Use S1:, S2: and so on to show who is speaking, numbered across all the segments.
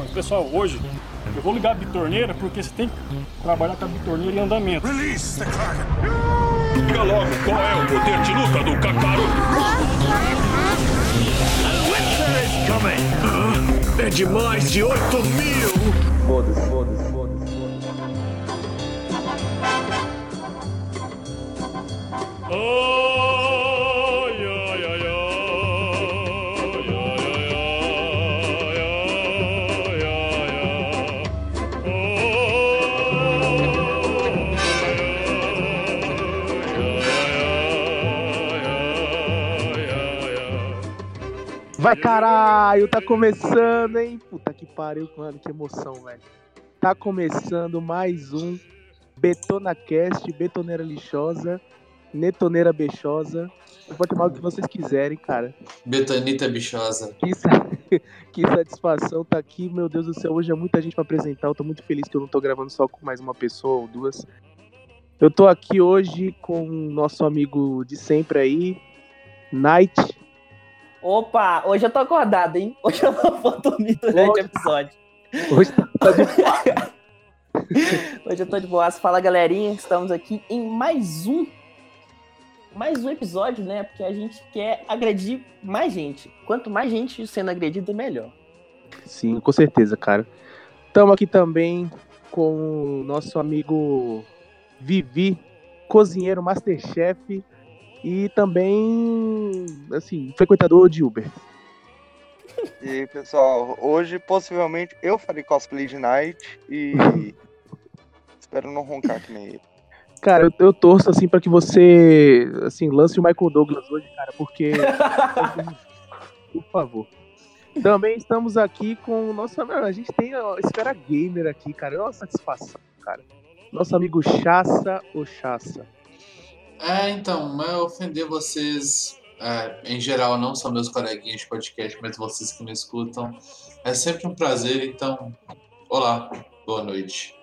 S1: Mas, pessoal, hoje eu vou ligar a bitorneira porque você tem que trabalhar com a bitorneira em andamento.
S2: Release the Kraken.
S3: Diga logo qual é o poder de luta do Kakaroto.
S2: É de mais de 8 mil.
S4: Foda-se, foda-se, foda-se.
S1: Ai,
S5: Vai caralho, tá começando, hein? Puta que pariu, mano, que emoção, velho. Tá começando mais um Betona Cast, Betoneira Lixosa, Netoneira Beixosa. Você pode chamar o que vocês quiserem, cara.
S6: Betanita bichosa.
S5: Que, sa- que satisfação tá aqui, meu Deus do céu. Hoje é muita gente pra apresentar. Eu tô muito feliz que eu não tô gravando só com mais uma pessoa ou duas. Eu tô aqui hoje com o nosso amigo de sempre aí, Night.
S7: Opa, hoje eu tô acordado, hein? Hoje eu não vou dormir durante o episódio.
S5: Hoje tá de
S7: Hoje eu tô de boas. Fala, galerinha. Estamos aqui em mais um. Mais um episódio, né? Porque a gente quer agredir mais gente. Quanto mais gente sendo agredida, melhor.
S5: Sim, com certeza, cara. Estamos aqui também com o nosso amigo Vivi, cozinheiro Masterchef e também, assim, frequentador de Uber.
S8: E aí, pessoal, hoje possivelmente eu farei cosplay de Night e espero não roncar que nem ele.
S5: Cara, eu, eu torço, assim, para que você, assim, lance o Michael Douglas hoje, cara, porque... Por favor. Também estamos aqui com o nosso... A gente tem a Esfera Gamer aqui, cara. É uma satisfação, cara. Nosso amigo Chassa, o Chassa.
S6: É, então, não é ofender vocês, é, em geral, não só meus coleguinhas de podcast, mas vocês que me escutam. É sempre um prazer, então, olá, boa noite.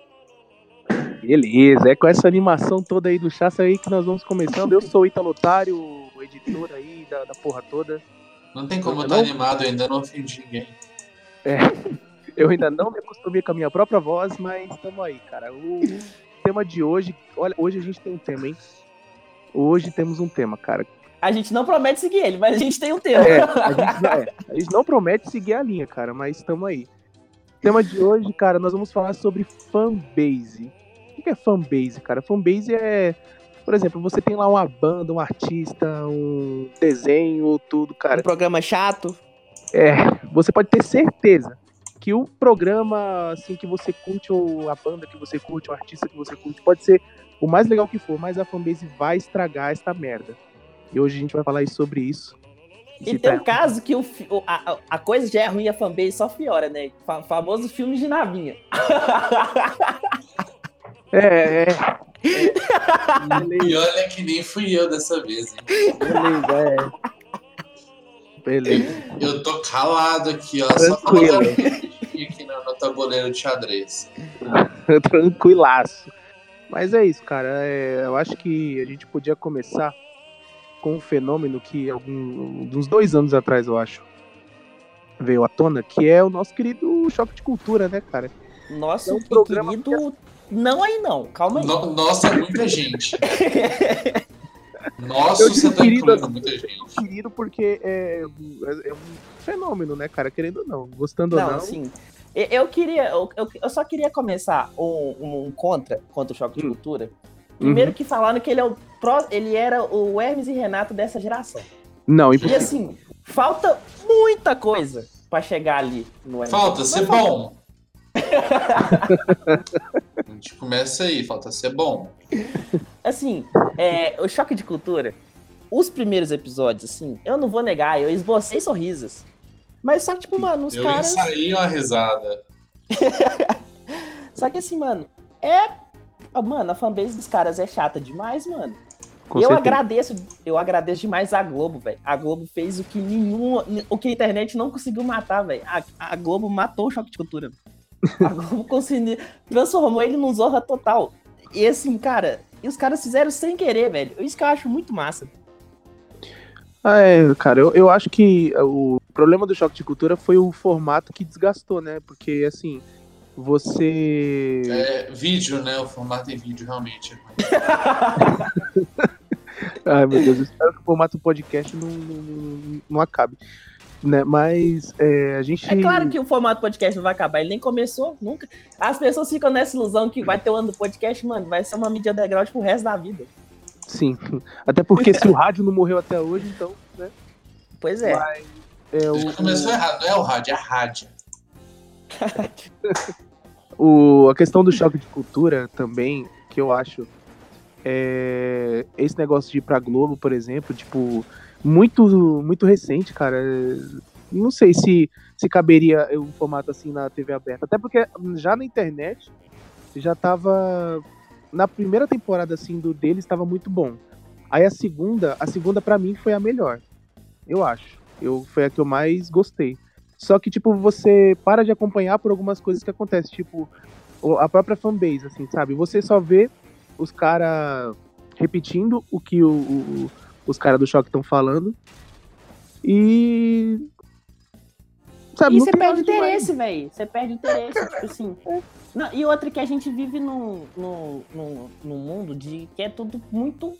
S5: Beleza, é com essa animação toda aí do Chassa aí que nós vamos começando. Eu sou o Ítalo Otário, o editor aí da, da porra toda.
S6: Não tem como eu
S5: Não?
S6: estar animado, eu ainda não ofendi ninguém.
S5: Eu ainda não me acostumei com a minha própria voz, mas estamos aí, cara. O tema de hoje, olha, hoje a gente tem um tema, hein? Hoje temos um tema, cara.
S7: A gente não promete seguir ele, mas a gente tem um tema.
S5: É, a gente, não- é, a gente não promete seguir a linha, cara, mas estamos aí. O tema de hoje, cara, nós vamos falar sobre fanbase. O que é fanbase, cara? Fanbase é, por exemplo, você tem lá uma banda, um artista, um desenho ou tudo, cara.
S7: Um programa chato.
S5: É, você pode ter certeza que o programa assim que você curte ou a banda que você curte, o artista que você curte, pode ser o mais legal que for, mas a fanbase vai estragar esta merda. E hoje a gente vai falar aí sobre isso.
S7: E tem um caso que o, o- a, a- coisa já é ruim, a fanbase só piora, né? Fa- famoso filme de navinha.
S5: É, é.
S6: E olha que nem fui eu dessa vez, hein?
S5: beleza, é. Beleza.
S6: Eu tô calado aqui, ó, só
S5: Tranquilo.
S6: colocando aqui no, no tabuleiro de xadrez.
S5: Tranquilaço. Mas é isso, cara. É, eu acho que a gente podia começar com um fenômeno que algum, uns dois anos atrás, eu acho, veio à tona, que é o nosso querido choque de cultura, né, cara?
S7: Nosso
S5: É um programa
S7: querido. Não aí não, calma aí.
S6: No- nossa, muita gente. Nossa,
S5: Eu
S6: você tá
S5: querido
S6: incluindo muita gente.
S5: Querido porque é, é, é um fenômeno, né, cara? Querendo ou não, gostando ou
S7: Não,
S5: não.
S7: Eu- queria. Eu, eu- só queria começar um, um contra contra o choque de
S5: Hum.
S7: cultura. Primeiro que falaram que ele é o pró- ele era o Hermes e Renato dessa geração.
S5: Não,
S7: E
S5: impossível.
S7: assim, falta muita coisa pra chegar ali no Hermes.
S6: Falta ser
S7: falta-
S6: bom. A gente começa aí, falta ser bom.
S7: Assim, é, o choque de cultura, os primeiros episódios, assim, eu não vou negar, eu esbocei sorrisos. Mas só que, tipo, mano, os
S6: eu
S7: caras.
S6: ensaiei uma risada.
S7: Só que assim, mano, é. ah, Mano, a fanbase dos caras é chata demais, mano.
S5: Com
S7: eu
S5: certeza.
S7: agradeço, eu agradeço demais a Globo, velho. A Globo fez o que nenhum, o que a internet não conseguiu matar, velho. A, a Globo matou o choque de cultura. A Globo conseguiu transformou ele num Zorra total. E assim, cara, e os caras fizeram sem querer, velho. Isso que eu acho muito massa.
S5: Ah, é, cara, eu, eu acho que o problema do choque de cultura foi o formato que desgastou, né? Porque, assim, você.
S6: É, vídeo, né? O formato em vídeo realmente. é
S5: Ai, meu Deus, eu espero que o formato podcast não, não, não acabe. Né? Mas é, a gente.
S7: É claro que o formato podcast não vai acabar, ele nem começou, nunca. As pessoas ficam nessa ilusão que vai ter o ano do podcast, mano, vai ser uma mídia underground pro resto da vida.
S5: Sim. Até porque se o rádio não morreu até hoje, então, né?
S7: Pois é.
S5: Mas, é, o,
S6: começou errado, não é o rádio, é a rádio.
S5: o, a questão do choque de cultura também, que eu acho, é esse negócio de ir pra Globo, por exemplo, tipo, muito, muito recente, cara. Não sei se, se caberia um formato assim na TV aberta. Até porque já na internet já tava. Na primeira temporada assim do dele estava muito bom. Aí a segunda, a segunda para mim foi a melhor. Eu acho. Eu foi a que eu mais gostei. Só que tipo você para de acompanhar por algumas coisas que acontecem, tipo a própria fanbase assim, sabe? Você só vê os caras repetindo o que o, o- os caras do choque estão falando. E sabe,
S7: E
S5: não
S7: você perde
S5: nada demais.
S7: interesse, velho. Você perde interesse, tipo assim. Não, e outra que a gente vive num, num, num, num mundo de que é tudo muito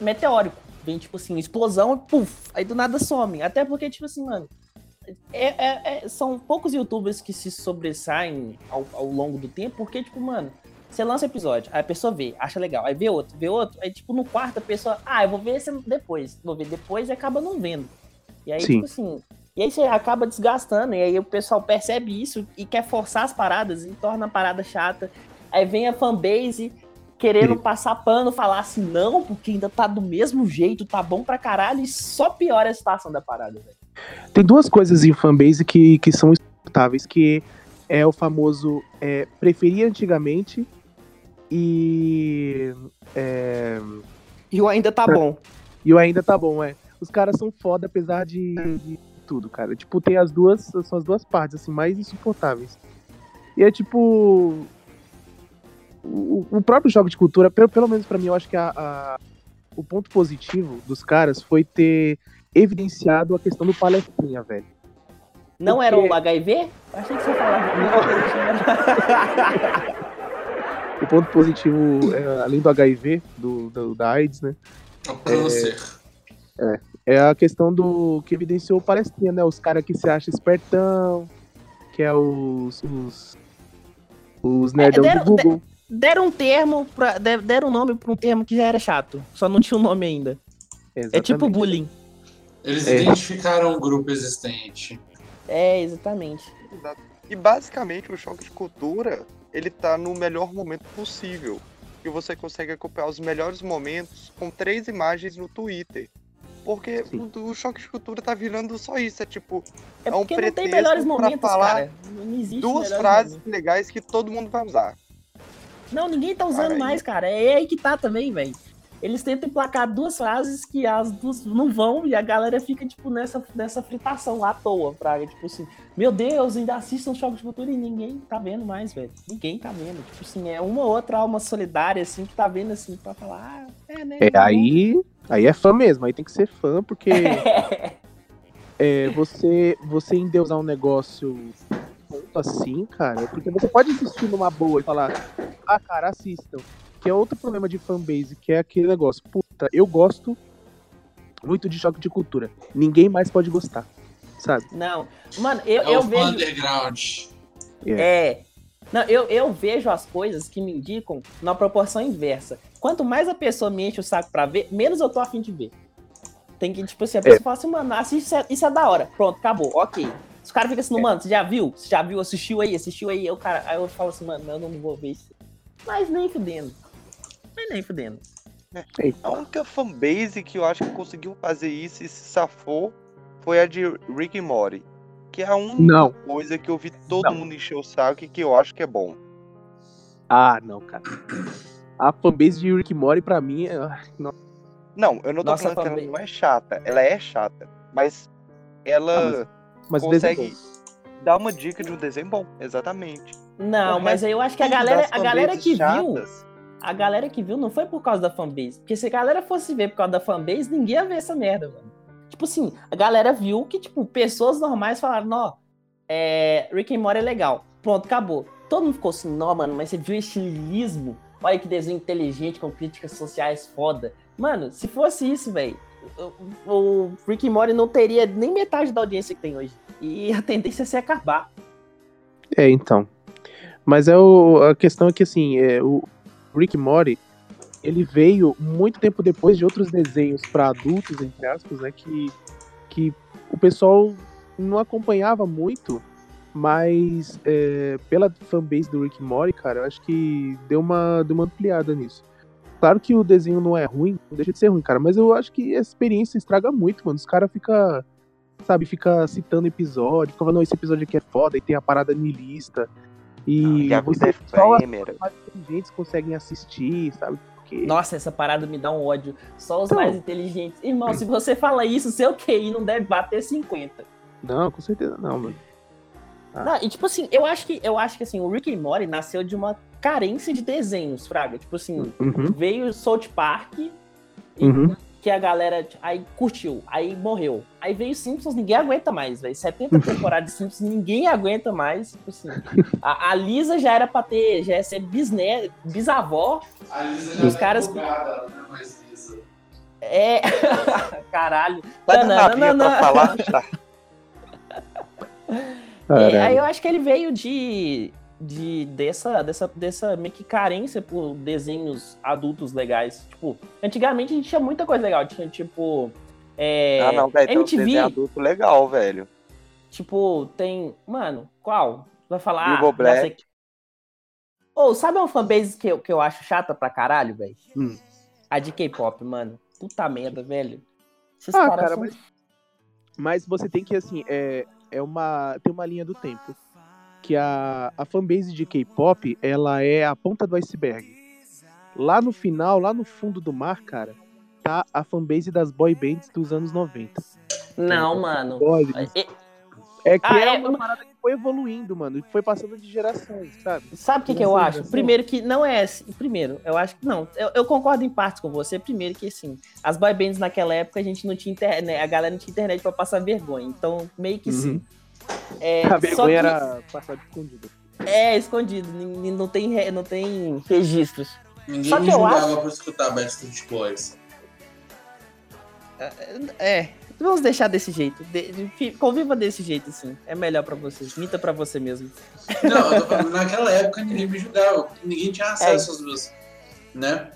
S7: meteórico. Vem, tipo assim, explosão, puf, aí do nada some. Até porque, tipo assim, mano, é, é- é- são poucos youtubers que se sobressaem ao, ao longo do tempo, porque, tipo, mano, você lança um episódio, aí a pessoa vê, acha legal, aí vê outro, vê outro, aí, tipo, no quarto a pessoa, ah, eu vou ver esse depois, vou ver depois e acaba não vendo. E aí,
S5: Sim.
S7: tipo assim, e aí você acaba desgastando, e aí o pessoal percebe isso e quer forçar as paradas e torna a parada chata. Aí vem a fanbase querendo passar pano, falar assim, não, porque ainda tá do mesmo jeito, tá bom pra caralho, e só piora a situação da parada, velho.
S5: Tem duas coisas em fanbase que, que são insuportáveis, que é o famoso é, preferir antigamente e. É,
S7: E o ainda tá bom.
S5: e o ainda tá bom, é. Os caras são foda, apesar de, de tudo, cara. Tipo, tem as duas. São as duas partes, assim, mais insuportáveis. E é tipo. O, o próprio jogo de cultura, pelo, pelo menos pra mim, eu acho que a, a- o ponto positivo dos caras foi ter evidenciado a questão do palestrinha, velho.
S7: Não
S5: Porque-
S7: era o HIV? Achei que você falava.
S5: O ponto positivo, é, além do HIV, do, do- da AIDS, né?
S6: É o câncer.
S5: É a questão do que evidenciou o palestrinha, né? Os caras que se acham espertão, que é os. os, os nerdão
S7: deram-
S5: do Google.
S7: Deram um termo, pra, de- deram um nome pra um termo que já era chato. Só não tinha um nome ainda. É tipo
S5: Exatamente.
S7: bullying.
S6: Eles
S5: É.
S6: identificaram um grupo existente.
S7: É, exatamente.
S8: Exato. E basicamente o choque de cultura, ele tá no melhor momento possível. E você consegue acompanhar os melhores momentos com três imagens no Twitter. Porque
S5: Sim.
S8: o, o choque de cultura tá virando só isso, é tipo,
S7: É
S8: É um
S7: porque não tem
S8: pretexto
S7: melhores
S8: pra
S7: momentos,
S8: falar
S7: cara. Não existe
S8: duas frases
S7: momentos.
S8: legais que todo mundo vai usar.
S7: Não, ninguém tá usando mais, cara. É aí que tá também, velho. Eles tentam emplacar duas frases que as duas não vão e a galera fica, tipo, nessa, nessa fritação lá à toa, praga. Tipo assim, meu Deus, ainda assistam jogos de cultura e ninguém tá vendo mais, velho. Ninguém tá vendo. Tipo assim, é uma outra alma solidária, assim, que tá vendo, assim, pra falar, ah, é, né?
S5: É, aí, aí é fã mesmo, aí tem que ser fã, porque é, você, você endeusar um negócio tanto assim, cara, porque você pode assistir numa boa e falar, ah, cara, assistam. Que é outro problema de fanbase, que é aquele negócio, puta, eu gosto muito de choque de cultura. Ninguém mais pode gostar, sabe?
S7: Não, mano, eu,
S6: É
S7: eu
S6: o
S7: vejo.
S6: underground.
S7: É. Não, eu, eu vejo as coisas que me indicam na proporção inversa. Quanto mais a pessoa me enche o saco pra ver, menos eu tô afim de ver. Tem que, tipo assim, a pessoa fala assim, mano, assiste, isso é, isso é da hora. Pronto, acabou, ok. Os caras ficam assim, mano, você já viu? Você já viu? Assistiu aí? Assistiu aí? Eu, cara, aí eu falo assim, mano, eu não vou ver isso. Mas nem fudendo. Mas nem fudendo.
S8: A única fanbase que eu acho que conseguiu fazer isso e se safou foi a de Rick e Morty. Que é a única
S5: Não.
S8: coisa que eu vi todo
S5: Não.
S8: mundo encher o saco e que eu acho que é bom.
S5: Ah, não, cara. A fanbase de Rick and Morty, pra mim, é... ai, não.
S8: Não, eu não tô
S7: Nossa
S8: falando que ela não é chata. Ela é chata. Mas ela
S5: mas o desenho é
S8: consegue dar uma dica de um desenho bom. Exatamente.
S7: Não, mas aí eu acho que a galera, a galera que viu,
S8: chatas,
S7: a galera que viu não foi por causa da fanbase. Porque se a galera fosse ver por causa da fanbase, ninguém ia ver essa merda, mano. Tipo assim, a galera viu que, tipo, pessoas normais falaram, ó, é, Rick and Morty é legal. Pronto, acabou. Todo mundo ficou assim, não, mano, mas você viu esse estilismo? Olha que desenho inteligente, com críticas sociais foda. Mano, se fosse isso, velho, o, Rick and Morty não teria nem metade da audiência que tem hoje. E a tendência é se acabar.
S5: É, então. Mas é o, a questão é que, assim, é, o Rick and Morty, ele veio muito tempo depois de outros desenhos para adultos, entre aspas, né, que, que o pessoal não acompanhava muito, mas é, pela fanbase do Rick and Morty, cara, eu acho que deu uma, deu uma ampliada nisso. Claro que o desenho não é ruim, não deixa de ser ruim, cara, mas eu acho que a experiência estraga muito, mano. Os caras ficam, sabe, fica citando episódio, fica falando, não, esse episódio aqui é foda, e tem a parada nilista. E
S8: Yahoo
S5: você,
S8: Death
S5: só as mais inteligentes conseguem assistir, sabe? Porque...
S7: Nossa, essa parada me dá um ódio. Só os
S5: Então.
S7: mais inteligentes. Irmão, se você fala isso, seu QI não deve bater 50.
S5: Não, com certeza não, mano. Ah.
S7: Não, e tipo assim, eu acho que eu acho que assim, o Rick and Morty nasceu de uma carência de desenhos, Fraga. Tipo assim,
S5: Uhum,
S7: veio South Park, e-
S5: uhum.
S7: que a galera aí curtiu, aí morreu. Aí veio Simpsons, ninguém aguenta mais, velho. 70 temporadas de Simpsons, ninguém aguenta mais. Tipo assim, a, a Lisa já era pra ter, já ia ser bisné, bisavó.
S6: A Lisa
S7: Os
S6: já
S7: caras-
S6: tá bugada, ela não é mais Lisa.
S7: É. Caralho.
S8: Vai
S7: Não, não, não,
S8: pra
S7: não.
S8: falar? Tá.
S7: É, aí
S5: Caralho.
S7: eu acho que ele veio de, de dessa, dessa, dessa meio que carência por desenhos adultos legais. Tipo, antigamente a gente tinha muita coisa legal. Tinha, tipo. É,
S8: ah, não, velho. Tem um desenho adulto legal, velho.
S7: tipo, tem. Mano, qual? Vai falar.
S8: Bilbo
S7: ah,
S8: Black.
S7: que- Ô, sabe uma fanbase que eu, que eu acho chata pra caralho, velho?
S5: Hum.
S7: A de K-pop, mano. Puta merda, velho. Esses
S5: Ah,
S7: caras
S5: cara,
S7: são-
S5: mas, mas você tem que, assim, é, é uma, tem uma linha do tempo. Que a, a fanbase de K-pop, ela é a ponta do iceberg. Lá no final, lá no fundo do mar, cara, tá a fanbase das boy bands dos anos 90.
S7: Não, mano.
S5: Boy,
S7: É-
S5: é que
S7: Ah,
S5: é,
S7: é,
S5: uma parada que foi evoluindo, mano, e foi passando de gerações, sabe?
S7: Sabe o que, que eu acho?
S5: geração.
S7: Primeiro que não é assim. Primeiro, eu acho que não. Eu, eu concordo em partes com você. Primeiro que assim, as boy bands naquela época a gente não tinha internet, a galera não tinha internet pra passar vergonha. Então, meio que sim. É,
S5: Uhum. A
S7: só
S5: vergonha
S7: que
S5: era passar escondida.
S7: é escondido, não tem, re- não tem registros.
S6: Ninguém
S7: Só
S6: me
S7: que eu
S6: julgava
S7: acho-
S6: por escutar Backstreet Boys.
S7: É, vamos deixar desse jeito. De- de- conviva desse jeito, assim. É melhor pra você. Minta pra você mesmo.
S6: Não, naquela época ninguém me julgava, ninguém tinha acesso aos meus. Né?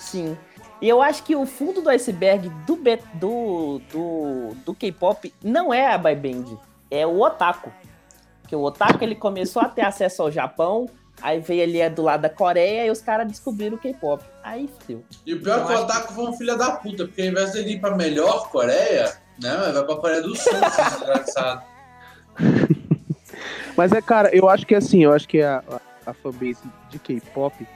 S7: Sim. E eu acho que o fundo do iceberg do, do, do, do K-pop não é a boy band, é o otaku. Porque o otaku ele começou a ter acesso ao Japão, aí veio ali é do lado da Coreia e os caras descobriram o K-pop. Aí fudeu.
S6: E o pior é que o Otaku foi um filho da puta, porque ao invés dele ir pra melhor Coreia, né? Vai pra Coreia do Sul, esse desgraçado.
S5: Mas é, cara, eu acho que assim, eu acho que a, a, a fanbase de K-pop,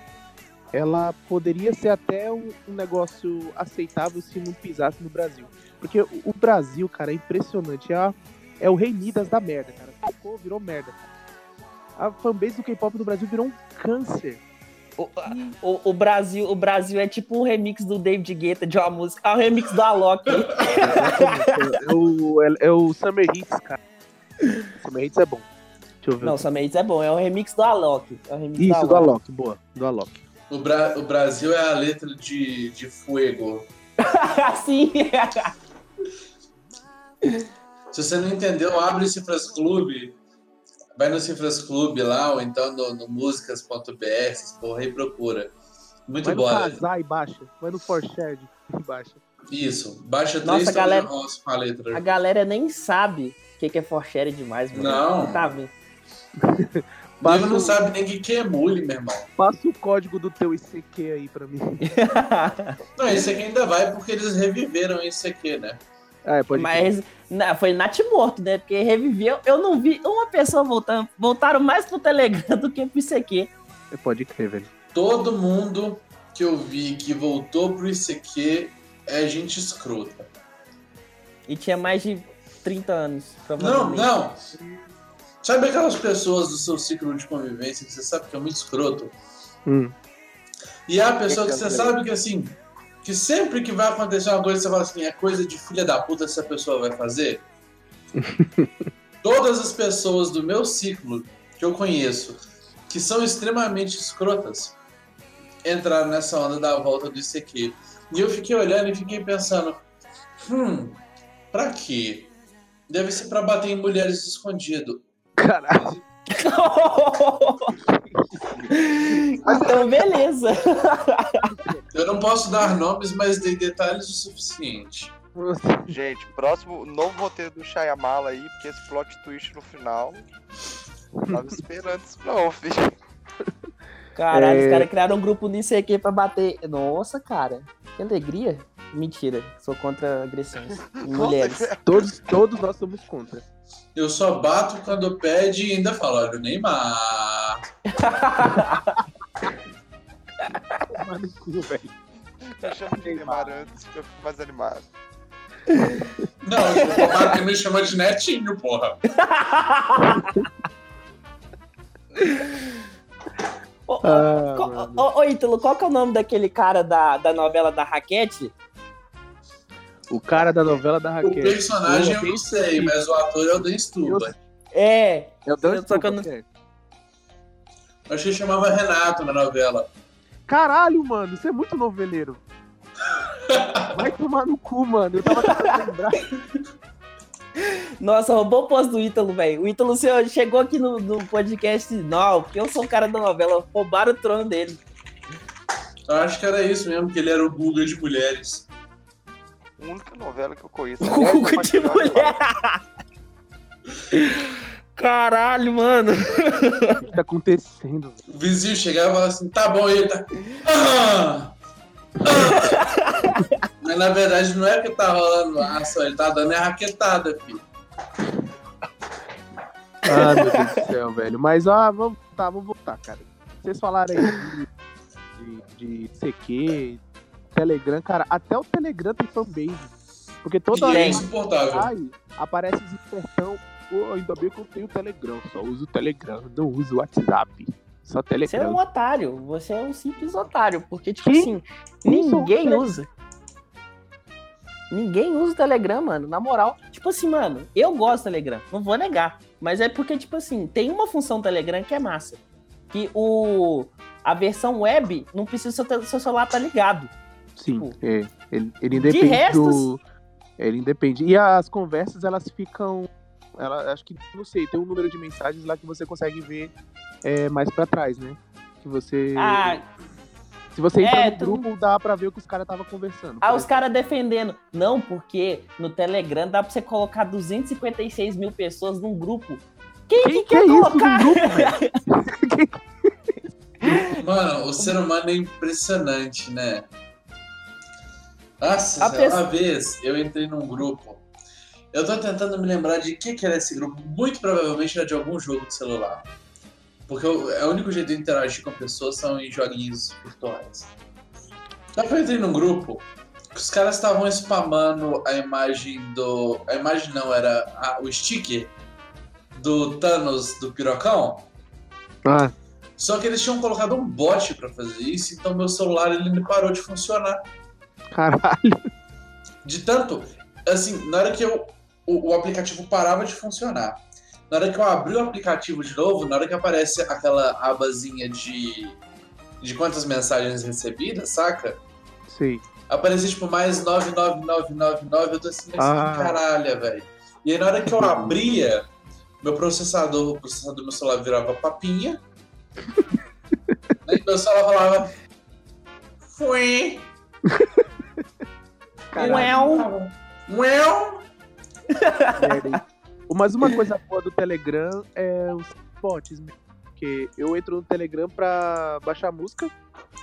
S5: ela poderia ser até um, um negócio aceitável se não pisasse no Brasil. Porque o, o Brasil, cara, é impressionante. É, a- é o rei Midas da merda, cara. Ficou, virou merda. A fanbase do K-pop do Brasil virou um câncer.
S7: O, o, o Brasil, o Brasil é tipo um remix do David Guetta de uma música. Ah, o remix do Alok.
S5: É o, é, é o Summer Hits, cara. Summer Hits é bom. Deixa eu ver.
S7: Não, Summer Hits é bom, é o remix do Alok. É remix
S5: Isso, do Alok, boa. Do Alok.
S6: O, Bra- o Brasil é a letra de, de Fuego.
S7: Sim.
S6: Se você não entendeu, abre o Cifras Clube. Vai no Cifras Clube lá, ou então no, no músicas.br, essas porra aí procura. Muito
S5: Vai no
S6: boa.
S5: casar e baixa. Vai no Forshared e baixa.
S6: Isso. Baixa
S7: Nossa,
S6: três
S7: galera-
S6: Tony com a letra.
S7: A galera nem sabe o que, que é forshare demais, mano.
S6: Não.
S7: Tá vendo?
S6: Não sabe nem o que que é mule, meu irmão.
S5: Passa o código do teu ICQ aí pra mim.
S6: Não, esse aqui ainda vai porque eles reviveram isso aqui, né?
S5: Ah, é, pode.
S7: Mas na, foi Nat morto, né? Porque reviveu. Eu não vi uma pessoa voltando. Voltaram mais pro Telegram do que pro ICQ.
S5: É, Pode crer, velho.
S6: Todo mundo que eu vi que voltou pro ICQ é gente escrota.
S7: E tinha mais de 30 anos.
S6: Não,
S7: provavelmente.
S6: não. Sabe aquelas pessoas do seu ciclo de convivência que você sabe que é muito escroto?
S5: Hum.
S6: E há a pessoa que você sabe que assim, que sempre que vai acontecer uma coisa, você fala assim, é coisa de filha da puta essa pessoa vai fazer? Todas as pessoas do meu ciclo que eu conheço, que são extremamente escrotas, entraram nessa onda da volta do ICQ. E eu fiquei olhando e fiquei pensando, hum, pra quê? Deve ser pra bater em mulheres escondido.
S5: Caralho.
S7: então, beleza.
S6: Eu não posso dar nomes, mas dei detalhes o suficiente.
S8: Gente, próximo novo roteiro do Shyamala aí, porque esse plot twist no final. Tava esperando isso não, filho.
S7: Caralho,
S5: É.
S7: os caras criaram um grupo nisso aqui pra bater. Nossa, cara. Que alegria. Mentira. Sou contra agressões. Mulheres.
S5: Todos, todos nós somos contra.
S6: Eu só bato quando pede e ainda falo, olha o Neymar.
S5: Tomar no cu, velho.
S8: Me chama de Neymar antes, que eu fico mais animado.
S6: Não, o Neymar me chama de netinho, porra.
S7: Ô,
S5: Ah,
S7: ô, Ítalo, qual que é o nome daquele cara da, da novela da Raquete?
S5: O cara da novela da
S6: O
S5: Raquel.
S6: personagem eu
S5: Eu
S6: não sei, mas o ator é o Dan Stuba.
S7: É.
S5: É o Dan
S7: Só que eu não-
S5: Stuba, é.
S6: Eu achei que chamava Renato na novela.
S5: Caralho, mano, você é muito noveleiro. Vai tomar no cu, mano. Eu tava tentando lembrar.
S7: Nossa, roubou o posto do Ítalo, velho. O Ítalo senhor, chegou aqui no, no podcast. Não, porque eu sou o cara da novela. Roubaram o trono dele.
S6: Eu acho que era isso mesmo, que ele era o Guga de mulheres.
S8: A única novela que eu conheço.
S7: O
S8: aliás,
S7: Guga
S8: é
S7: de mulher. Caralho, mano.
S5: O que tá acontecendo? velho?
S6: O vizinho chegava e falava assim, tá bom, ele tá. Ah! Ah! Mas na verdade não é que tá rolando ação, ele tá dando é raquetada, filho.
S5: Ah, meu Deus do céu, velho. Mas, ah, vamos, tá, vamos voltar, cara. Vocês falaram aí de, de, de CQ, Telegram, cara, até o Telegram tem fanbase. Porque toda hora
S6: é insuportável.
S5: sai, aparece os espertão. Pô, ainda bem que eu tenho Telegram, só uso o Telegram, não uso o WhatsApp. Só
S7: Você é
S5: Telegram.
S7: um otário. Você é um simples otário. Porque, tipo
S5: Que?
S7: assim, ninguém usa. Ninguém usa o Telegram, mano. Na moral. Tipo assim, mano, eu gosto do Telegram. Não vou negar. Mas é porque, tipo assim, tem uma função do Telegram que é massa. Que o. A versão web não precisa seu, te- seu celular tá ligado.
S5: Sim,
S7: Tipo,
S5: é. Ele, ele independe
S7: resto,
S5: do. Ele independe. E as conversas, elas ficam. Ela, acho que, não sei, tem um número de mensagens lá que você consegue ver é, mais pra trás, né? Que você.
S7: Ah,
S5: se você entra
S7: é,
S5: no
S7: tu-
S5: grupo, dá pra ver o que os caras estavam conversando.
S7: Ah,
S5: por
S7: os caras defendendo. Não, porque no Telegram dá pra você colocar 256 mil pessoas num grupo. Quem,
S5: Quem
S7: que
S5: que
S7: quer
S5: é isso
S7: colocar?
S5: num grupo?
S6: Mano, o ser humano é impressionante, né? Nossa,
S7: pessoa-
S6: uma vez eu entrei num grupo. Eu tô tentando me lembrar de que, que era esse grupo. Muito provavelmente era de algum jogo de celular. Porque eu- é o único jeito de interagir com pessoas são em joguinhos virtuais. Só que eu entrei num grupo que os caras estavam spamando a imagem do. A imagem não, era a- o sticker do Thanos do Pirocão.
S5: Ah,
S6: Só que eles tinham colocado um bot pra fazer isso, então meu celular ele parou de funcionar.
S5: Caralho.
S6: De tanto, assim, na hora que eu o, o aplicativo parava de funcionar. Na hora que eu abri o aplicativo de novo, na hora que aparece aquela abazinha de de quantas mensagens recebidas, saca?
S5: Sei.
S6: Aparecia tipo mais 99999, eu tô assim,
S5: Ah.
S6: caralho, velho. E aí na hora que eu abria, meu processador, o processador do meu celular virava papinha. aí meu celular falava. Fui.
S7: Uéu.
S5: merda, hein? Mas uma coisa boa do Telegram é os bots, né? Porque eu entro no Telegram pra baixar música,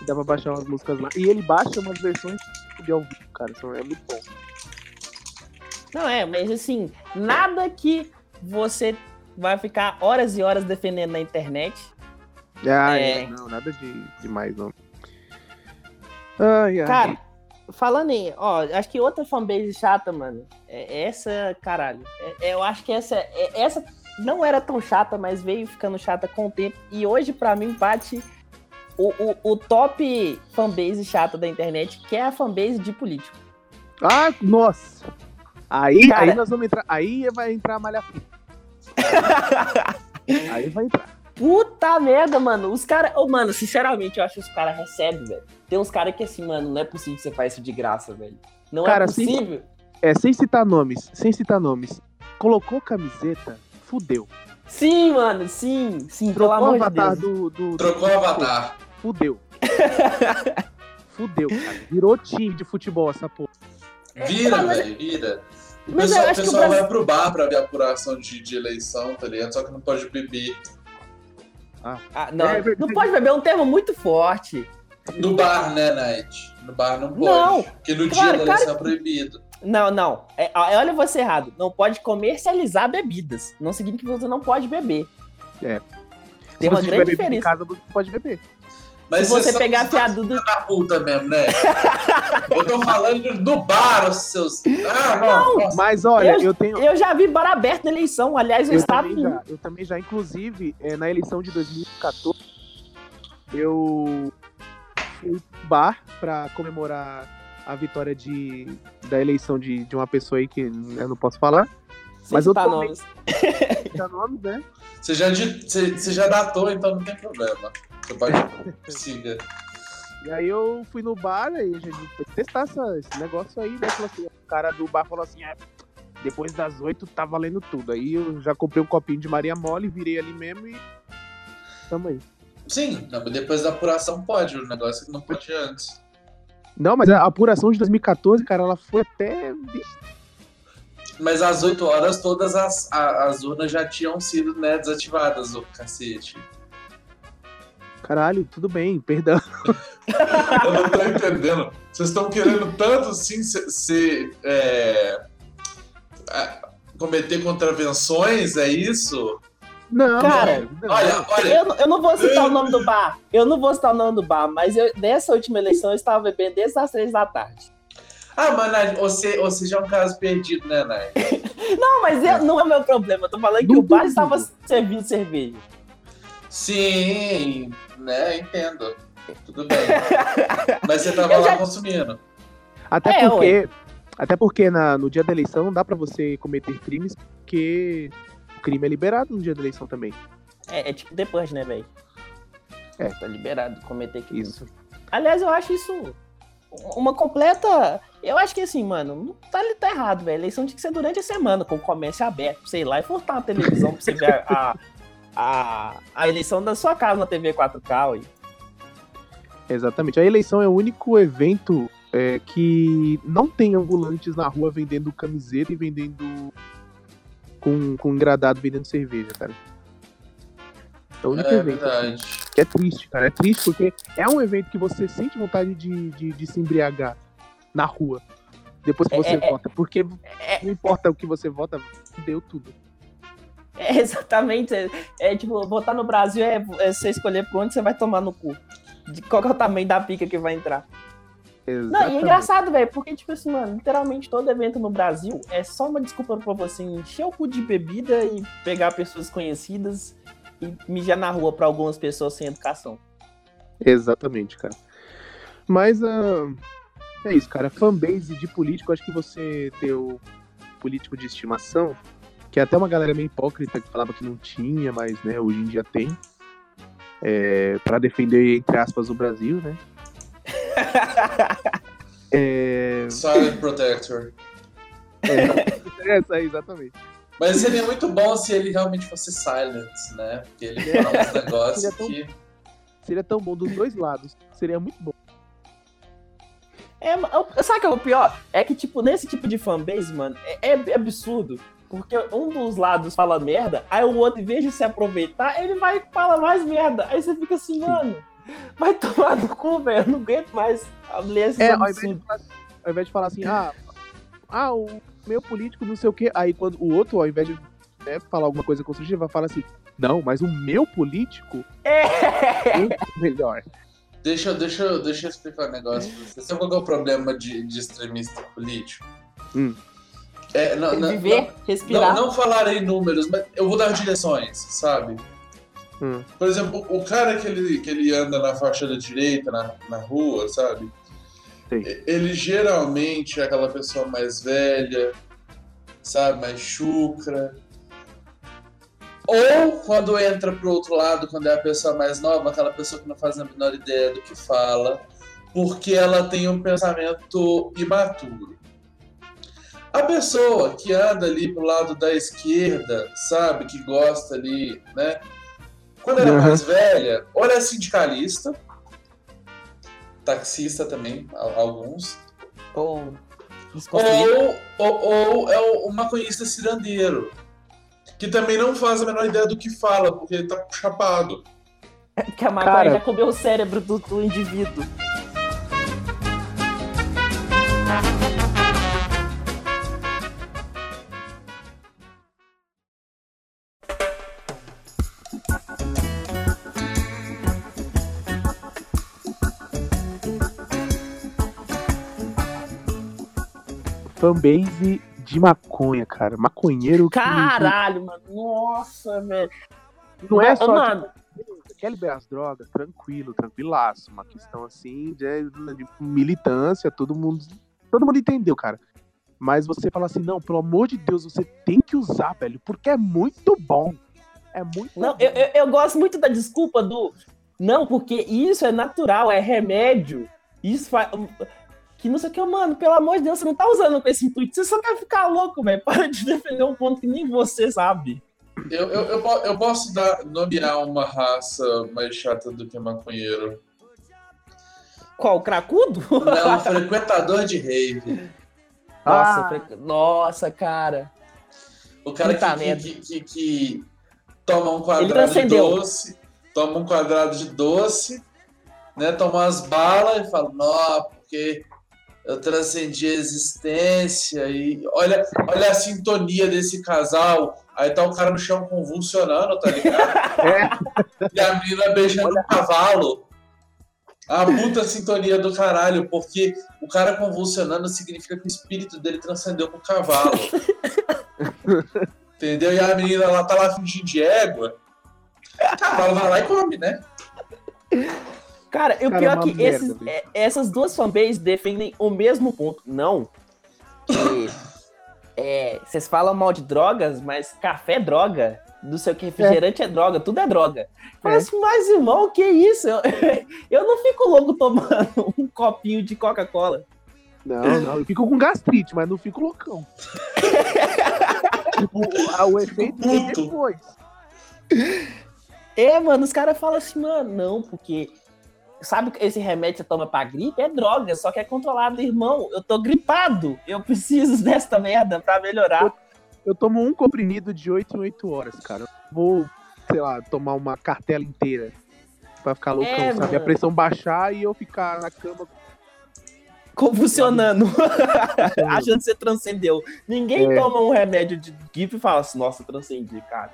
S5: e dá pra baixar umas músicas lá, e ele baixa umas versões de ao vivo, cara. Isso é muito bom.
S7: Não é, mas assim, nada que você vai ficar horas e horas defendendo na internet.
S5: Ah,
S7: É.
S5: é, não, nada de demais, não. Ai, ai.
S7: Cara, falando aí, ó, acho que outra fanbase chata, mano, é essa, caralho. É- é, eu acho que essa, é- essa não era tão chata, mas veio ficando chata com o tempo. E hoje, pra mim, bate o, o, o top fanbase chata da internet, que é a fanbase de político.
S5: Ah, nossa! Aí,
S7: Cara-
S5: aí nós vamos entrar. Aí vai entrar a malha fina. Aí vai entrar.
S7: Puta merda, mano. Os caras. Ô, mano, sinceramente, eu acho que os caras recebem, velho. Tem uns caras que assim, mano, não é possível que você faz isso de graça, velho. Não
S5: Cara,
S7: é possível.
S5: É, sem citar nomes, sem citar nomes. Colocou camiseta, fudeu.
S7: Sim, mano, sim, sim, pelo
S5: Trocou o
S7: amor de
S5: avatar
S7: Deus.
S5: do, do, do-
S6: Trocou o avatar.
S5: Fudeu. fudeu, cara. Virou time de futebol essa porra.
S6: Vira,
S7: mas-
S6: velho, vira. O
S7: Mas
S6: pessoal, o pessoal
S7: Brasil-
S6: vai pro bar pra ver a apuração de, de eleição, tá ligado? Só que não pode beber.
S7: Ah, não,
S5: É verdade.
S7: não pode beber é um termo muito forte.
S6: No bar, né, Night? No bar não pode.
S7: Não,
S6: Porque no
S7: claro,
S6: dia da eleição é proibido.
S7: Não, não. É, é, olha você errado. Não pode comercializar bebidas. Não significa que você não pode beber.
S5: É.
S7: Tem
S5: Se
S7: uma
S5: você
S7: grande
S5: bebido em
S7: diferença.
S5: casa, você pode beber.
S6: Mas
S7: Se você pegar a
S6: são-
S7: fiado do.
S6: da puta mesmo, né? Eu tô falando do bar, os seus. Ah, não. nossa.
S5: Mas olha,
S7: Eu-
S5: eu, tenho.
S7: Eu já vi bar aberto na eleição. Aliás, eu,
S5: Eu
S7: estava.
S5: também, já, eu também já, inclusive, é, na eleição de 2014, eu fui pro bar pra comemorar a vitória de, da eleição de, de uma pessoa aí que eu não posso falar.
S7: Sem
S5: Mas eu tomei-
S7: nomes.
S5: Nomes, né?
S6: Você já, você, você já datou, então não tem problema.
S5: E aí eu fui no bar e a gente foi testar essa- esse negócio aí, né? Assim, o cara do bar falou assim, ah, depois das oito tá valendo tudo. Aí eu já comprei um copinho de Maria Mole, virei ali mesmo e. Tamo aí.
S6: Sim, depois da apuração pode. O negócio é que não pode antes.
S5: Não, mas a apuração de 2014, cara, ela foi até.
S6: Mas às 8 horas todas as, a- as urnas já tinham sido né, desativadas, o cacete.
S5: Caralho, tudo bem, perdão.
S6: Eu não tô entendendo. Vocês estão querendo tanto assim se, se, é, a- cometer contravenções, é isso?
S5: Não,
S7: Cara,
S5: não.
S6: Olha, olha,
S7: Eu, não- eu não vou citar o nome do bar. Eu não vou citar o nome do bar, mas eu, nessa última eleição eu estava bebendo desde as três da tarde.
S6: Ah, mas Nath, você, você já é um caso perdido, né, Nath?
S7: Não, mas eu- não é meu problema. Eu tô falando que
S5: Não
S7: o bar estava servindo cerveja.
S6: Sim, né, entendo. Tudo bem. Mas você tava
S7: Eu
S6: lá
S7: já-
S6: consumindo.
S5: Até
S7: É,
S5: porque. Até porque na- no dia da eleição não dá pra você cometer crimes, porque o crime é liberado no dia da eleição também.
S7: É, é tipo depois, né, velho?
S5: É.
S7: Tá liberado de cometer crime.
S5: Isso.
S7: Aliás, eu acho isso uma completa. Eu acho que assim, mano, não tá, tá errado, velho. A eleição tinha que ser durante a semana, com o comércio aberto, sei lá, e furtar uma televisão pra você ver a, a, a eleição da sua casa na TV 4K. Aí.
S5: Exatamente. A eleição é o único evento é, que não tem ambulantes na rua vendendo camiseta e vendendo. Com, com engradado vendendo cerveja, cara. É o único
S6: É
S5: evento. assim,
S6: verdade.
S5: que é triste, cara. É triste porque é um evento que você sente vontade de, de, de se embriagar na rua. Depois que
S7: É,
S5: você
S7: é, é.
S5: vota. Porque
S7: É.
S5: não importa o que você vota, deu tudo.
S7: É, exatamente. É, é, tipo, votar no Brasil é, é você escolher por onde você vai tomar no cu. De qual é o tamanho da pica que vai entrar. Não, e é
S5: Exatamente.
S7: engraçado, velho, porque, tipo assim, mano, literalmente todo evento no Brasil é só uma desculpa pra você encher o cu de bebida e pegar pessoas conhecidas e mijar na rua pra algumas pessoas sem educação.
S5: Exatamente, cara. Mas ah, é isso, cara. Fanbase de político, acho que você ter o político de estimação, que é até uma galera meio hipócrita que falava que não tinha, mas né, hoje em dia tem. É, para defender, entre aspas, o Brasil, né? É,
S6: Silent Protector.
S5: é essa aí, exatamente.
S6: Mas seria muito bom se ele realmente fosse silent, né? Porque ele fala uns negócios
S5: Seria tão-
S6: que.
S5: Seria tão bom dos dois lados. Seria muito bom.
S7: É, eu- sabe o que é o pior? É que, tipo, nesse tipo de fanbase, mano, é, é absurdo. Porque um dos lados fala merda, aí o outro, em vez de se aproveitar, ele vai e fala mais merda. Aí você fica assim, mano, vai tomar no cu, velho. Eu não aguento mais ler esses
S5: É, ao invés, de falar, ao invés de falar assim, ah, ah, o meu político não sei o quê, aí quando o outro, ao invés de né, falar alguma coisa construtiva, fala assim, não, mas o meu político
S7: É.
S5: é muito melhor.
S6: Deixa, eu- deixa, eu- deixa eu explicar um negócio pra você. Sabe qual que é o problema de, de extremista político?
S5: Hum.
S6: É, não, não,
S7: Viver,
S6: não,
S7: respirar.
S6: não, não falarei números, mas eu vou dar direções, sabe?
S5: Hum.
S6: Por exemplo, o cara que ele, que ele anda na faixa da direita, na, na rua, sabe?
S5: Sim.
S6: Ele geralmente é aquela pessoa mais velha, sabe? Mais chucra. Ou quando entra pro outro lado, quando é a pessoa mais nova, aquela pessoa que não faz a menor ideia do que fala, porque ela tem um pensamento imaturo. A pessoa que anda ali pro lado da esquerda, sabe, que gosta ali, né? Quando ela é
S5: Uhum.
S6: mais velha, ou ela é sindicalista, taxista também, alguns,
S7: Ou
S6: ou, ou, ou é o- o maconhista cirandeiro, que também não faz a menor ideia do que fala, porque ele tá chapado.
S7: Que a maconha
S5: Cara-
S7: já comeu o cérebro do, do indivíduo.
S5: Fanbase de maconha, cara. Maconheiro que
S7: Caralho, mano. Nossa, velho.
S5: não é só
S7: Mano,
S5: tipo, quer liberar as drogas, tranquilo, tranquilaço. Uma questão assim de, de militância, todo mundo, todo mundo entendeu, cara. Mas você fala assim, não, pelo amor de Deus, você tem que usar, velho, porque é muito bom. É muito
S7: Não,
S5: bom.
S7: eu, eu, eu gosto muito da desculpa do. Não, porque isso é natural, é remédio. Isso faz. Que não sei o que, mano, pelo amor de Deus, você não tá usando com esse intuito. Você só quer ficar louco, velho. Para de defender um ponto que nem você sabe.
S6: Eu, eu, eu, eu posso dar, nomear uma raça mais chata do que maconheiro.
S7: Qual, cracudo?
S6: Não, frequentador de rave.
S7: Nossa,
S5: Ah.
S7: fre- Nossa, cara.
S6: O cara que, que, que, que toma um quadrado de doce, toma um quadrado de doce, né? Toma umas balas e fala, não, porque eu transcendi a existência e olha, olha a sintonia desse casal. Aí tá o cara no chão convulsionando, tá ligado?
S5: É.
S6: E a menina beijando um cavalo. A puta sintonia do caralho, porque o cara convulsionando significa que o espírito dele transcendeu pro cavalo. Entendeu? E a menina lá tá lá fingindo de égua. O cavalo vai lá e come, né?
S7: Cara, o
S5: Cara,
S7: pior
S5: é
S7: é que
S5: merda,
S7: esses- é- essas duas fanbases defendem o mesmo ponto. Não. Que, é, vocês falam mal de drogas, mas café é droga. Não sei o que, refrigerante é, droga, tudo é droga. Mas, mas irmão, que isso? Eu, eu não fico louco tomando um copinho de Coca-Cola.
S5: Não, não, eu fico com gastrite, mas não fico loucão. tipo, a- o efeito vem depois.
S7: É, mano, os caras falam assim, mano, não, porque. Sabe que esse remédio que você toma pra gripe? É droga, só que é controlado, irmão. Eu tô gripado. Eu preciso desta merda pra melhorar.
S5: Eu tomo um comprimido de 8 em 8 horas, cara. Eu Vou, sei lá, tomar uma cartela inteira pra ficar loucão,
S7: É,
S5: sabe? A
S7: mano.
S5: pressão baixar e eu ficar na cama.
S7: Convulsionando. Achando que você transcendeu. Ninguém
S5: É.
S7: toma um remédio de gripe e fala assim, nossa, transcendi, cara.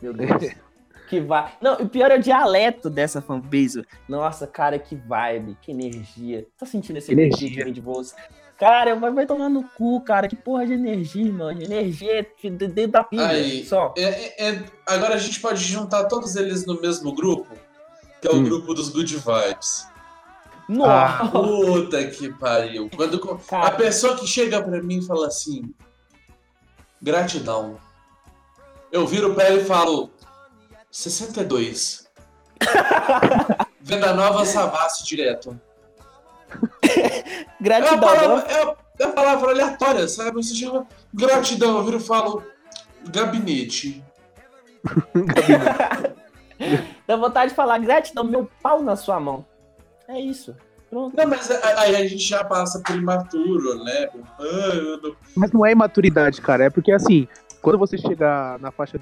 S7: Meu Deus. que vai. Não, o pior é o dialeto dessa fanbase. Nossa, cara, que vibe, que energia. Tá sentindo esse energia, de você? Cara, vai, vai tomar no cu, cara. Que porra de energia, mano. Energia de- de- dentro da pilha.
S6: Aí,
S7: Só.
S6: é- é- é- agora a gente pode juntar todos eles no mesmo grupo, que é o
S5: Hum.
S6: grupo dos good vibes.
S7: Nossa.
S6: Puta que pariu. Quando a pessoa que chega pra mim e fala assim, gratidão. Eu viro pra ele e falo, 62. Venda nova Savassi direto. É uma
S7: gratidão.
S6: palavra, é uma- é uma palavra aleatória, sabe? Você chama gratidão, eu viro e falo gabinete.
S7: Dá vontade de falar gratidão, meu pau na sua mão. É isso. Pronto.
S6: Não, mas aí a gente já passa por imaturo, né? Ah,
S5: Mas não é imaturidade, cara. É porque assim, quando você chegar na faixa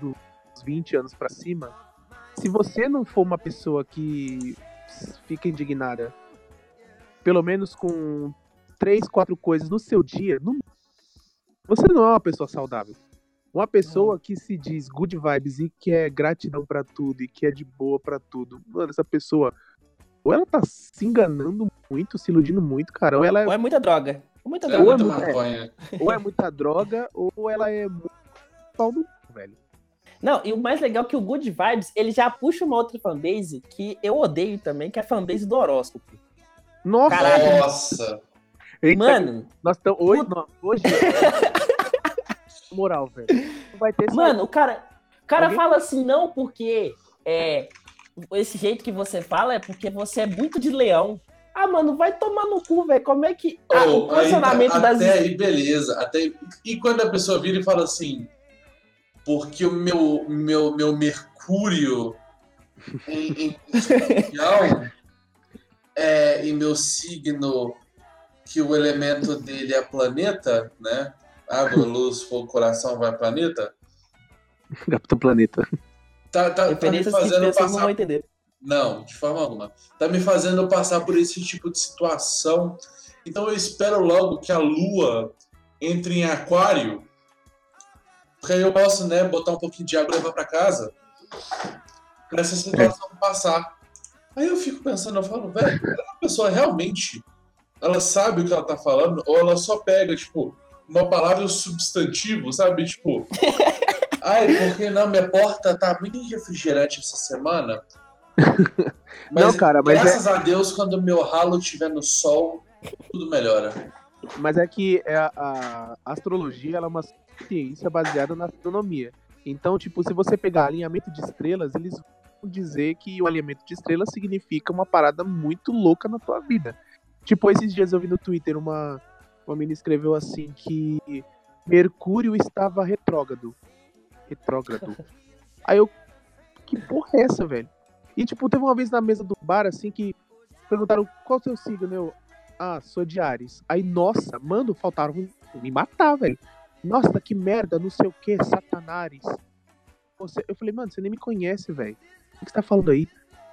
S5: dos 20 anos pra cima, se você não for uma pessoa que fica indignada, pelo menos com três, quatro coisas no seu dia, não- você não é uma pessoa saudável. Uma pessoa que se diz good vibes e que é gratidão pra tudo e que é de boa pra tudo, mano, essa pessoa ou ela tá se enganando muito, se iludindo muito, cara, ou ela é
S7: Ou é muita droga. Ou muita
S6: É
S7: droga.
S5: é.
S6: maconha.
S5: ou é muita droga, ou ela é muito pau no velho.
S7: Não, e o mais legal é que o Good Vibes, ele já puxa uma outra fanbase que eu odeio também, que é a fanbase do horóscopo.
S5: Nossa,
S7: Caraca.
S6: Nossa.
S5: eita,
S7: Mano,
S5: nós estamos hoje, não, hoje. moral, velho. Vai ter
S7: Mano, o cara, o cara
S5: Alguém-
S7: fala assim, não, porque é, esse jeito que você fala é porque você é muito de leão. Ah, mano, vai tomar no cu, velho. Como é que. Ah,
S6: Oh,
S7: o condicionamento
S6: aí,
S7: das.
S6: Até aí, beleza. Até aí- E quando a pessoa vira e fala assim, porque o meu, meu, meu Mercúrio em, em escorpião é, e meu signo, que o elemento dele é planeta, né? Água, luz, fogo, coração, vai planeta.
S5: Capitão Planeta.
S6: Tá, tá, tá me fazendo
S7: não
S6: passar
S7: vão entender.
S6: Não, de forma alguma. Tá me fazendo passar por esse tipo de situação. Então eu espero logo que a lua entre em aquário. Porque aí eu posso, né, botar um pouquinho de água e levar pra casa. Pra essa situação passar. Aí eu fico pensando, eu falo, velho, a pessoa realmente ela sabe o que ela tá falando, ou ela só pega, tipo, uma palavra um substantivo, sabe? Tipo, ai, porque não, minha porta tá muito refrigerante essa semana.
S5: Não, cara, mas é-
S6: graças a Deus, quando meu ralo estiver no sol, tudo melhora.
S5: Mas é que é a, a astrologia ela é uma ciência baseada na astronomia. Então, tipo, se você pegar alinhamento de estrelas, eles vão dizer que o alinhamento de estrelas significa uma parada muito louca na tua vida. Tipo, esses dias eu vi no Twitter uma, uma menina escreveu assim que Mercúrio estava retrógrado. Retrógrado. Aí eu, que porra é essa, velho? E tipo, teve uma vez na mesa do bar assim que perguntaram qual é o seu signo, eu, ah, sou de Ares. Aí, nossa, mano, faltaram me matar, velho. Nossa, que merda, não sei o que, Satanares. Você... Eu falei, mano, você nem me conhece, velho. O que você tá falando aí?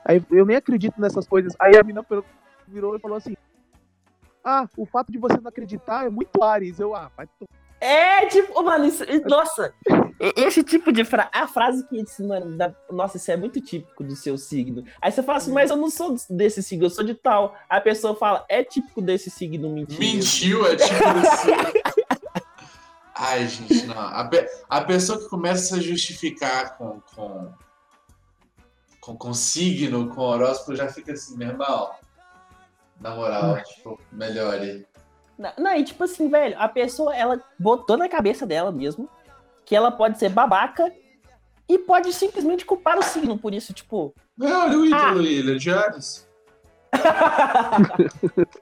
S5: Aí eu nem acredito nessas coisas. Aí a mina virou e falou assim: Ah, o fato de você não acreditar é muito Ares. Eu, ah, vai to-
S7: É, tipo, mano, isso, nossa, esse tipo de frase, a frase que disse, mano, da- nossa, isso é muito típico do seu signo. Aí você fala assim, mas eu não sou desse signo, eu sou de tal. Aí a pessoa fala, é típico desse signo, mentira.
S6: Mentiu, é tipo isso. Ai, gente, não. A, pe- a pessoa que começa a se justificar com, com, com, com signo, com horóscopo, já fica assim, meu irmão. Na moral, tipo, melhore.
S7: Não, não, e tipo assim, velho, a pessoa, ela botou na cabeça dela mesmo que ela pode ser babaca e pode simplesmente culpar o signo por isso, tipo.
S6: É, olha o Ítalo aí, ele é de Ares.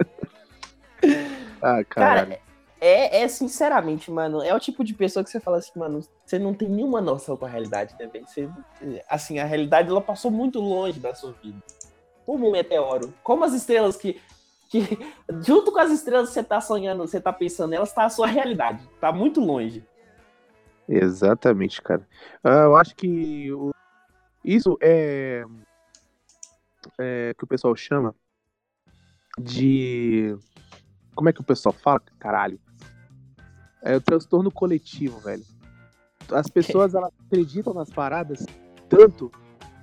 S5: Ah, caralho.
S7: Cara, é, é sinceramente, mano, é o tipo de pessoa que você fala assim, mano, você não tem nenhuma noção com a realidade, né? Você- Assim, a realidade ela passou muito longe da sua vida. Como um meteoro, como as estrelas que, que junto com as estrelas que você tá sonhando, você tá pensando nelas, tá a sua realidade, tá muito longe.
S5: Exatamente, cara. Ah, eu acho que isso é, é que o pessoal chama de. Como é que o pessoal fala? Caralho. É o transtorno coletivo, velho. As pessoas elas acreditam nas paradas tanto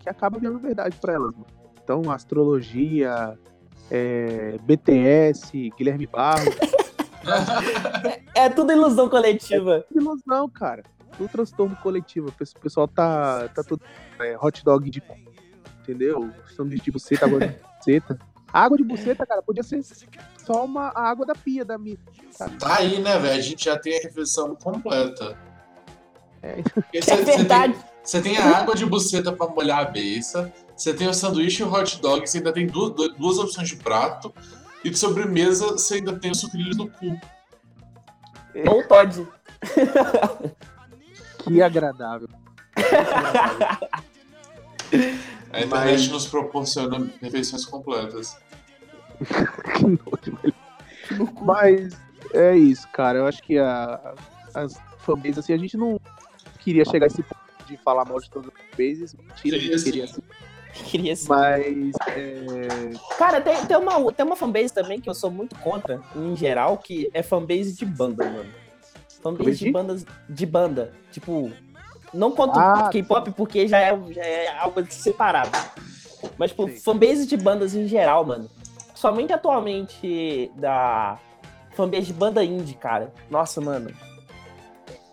S5: que acaba virando verdade pra elas, mano. Então, astrologia, é, BTS, Guilherme Barros,
S7: É tudo ilusão coletiva.
S5: Que ilusão, cara. Do transtorno coletivo. O pesso- o pessoal tá, tá tudo. é, hot dog de. Entendeu? Sanduíche de buceta, água de buceta. A água de buceta, cara, podia ser só uma, a água da pia da minha. sabe?
S6: Tá aí, né, velho? A gente já tem a refeição completa.
S5: É.
S6: Você
S7: É
S6: tem,
S7: verdade.
S6: você tem a água de buceta pra molhar a beça, você tem o sanduíche e o hot dog, você ainda tem duas, duas- opções de prato, e de sobremesa você ainda tem os sucrilhos no cu.
S7: Ou Todd.
S5: Que agradável.
S6: A internet nos proporciona refeições completas.
S5: que nojo, velho. Mas é isso, cara. Eu acho que a, as fanbases, assim, a gente não queria chegar a esse ponto de falar mal de todas as fanbases. Mentira, a
S6: Queria
S5: gente queria
S6: sim.
S7: Queria.
S5: Mas é,
S7: Cara, tem, tem, uma, tem uma fanbase também que eu sou muito contra, em geral, que é fanbase de banda, mano. Fanbase
S5: Fanbase
S7: de
S5: de?
S7: bandas de banda. Tipo, não contra
S5: Ah,
S7: K-pop porque já é, já é algo separado. Mas, tipo,
S5: Sim.
S7: fanbase de bandas em geral, mano. Somente atualmente da fanbase de banda indie, cara. Nossa, mano.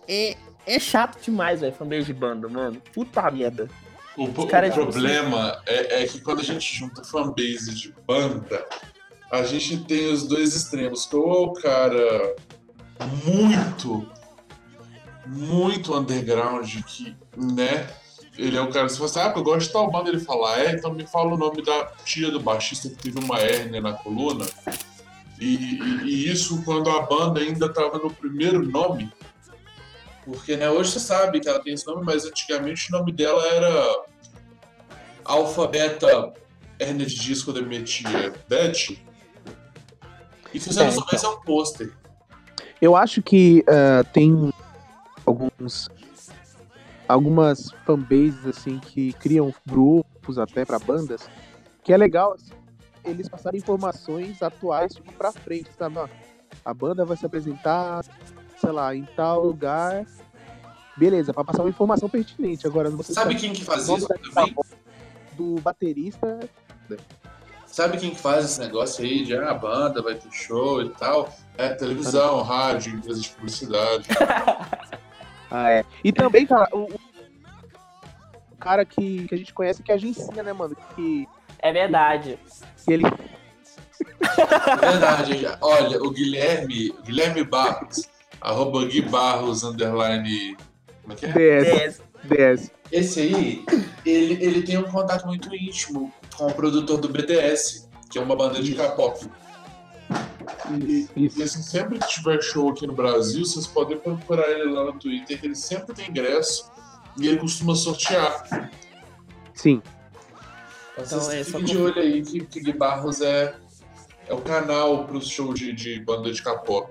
S7: É, é chato demais, velho, fanbase de banda, mano. Puta merda.
S6: O, o
S7: é tipo
S6: problema é, é que quando a gente junta fanbase de banda, a gente tem os dois extremos. Que ou é o cara muito, muito underground, que, né? Ele é o cara, se você fala ah, eu gosto de tal banda, ele fala, é, então me fala o nome da tia do baixista que teve uma hérnia na coluna. E, e- e isso quando a banda ainda tava no primeiro nome. Porque, né, hoje você sabe que ela tem esse nome, mas antigamente o nome dela era Alfabeta Hernia de Disco da minha tia Beth. E fizeram
S5: É,
S6: só mais um pôster.
S5: Eu acho que ah, tem alguns algumas fanbases assim que criam grupos até pra bandas, que é legal assim, eles passarem informações atuais tipo, pra frente, sabe? Ó, a banda vai se apresentar, sei lá, em tal lugar. Beleza, pra passar uma informação pertinente. Agora, você
S6: Sabe quem que faz isso também?
S5: do baterista.
S6: Sabe quem que faz esse negócio aí de ah, a banda vai ter show e tal? É televisão, rádio, empresa de publicidade.
S5: Ah, é. E também, cara, o, o cara que, que a gente conhece que agencia, né, mano? Que,
S7: É verdade.
S5: que ele.
S6: Verdade. Olha, o Guilherme, Guilherme Barros, arroba Gui Barros, underline. Como é que é?
S5: DS. DS.
S6: Esse aí, ele, ele tem um contato muito íntimo com o produtor do BDS, que é uma banda de K-pop. E, e assim, sempre que tiver show aqui no Brasil, vocês podem procurar ele lá no Twitter, que ele sempre tem ingresso e ele costuma sortear.
S5: Sim.
S6: Então,
S7: Então,
S6: vocês
S7: é só
S6: fiquem de olho aí que, que Gui Barros é, é o canal para os shows de, de banda de K-pop.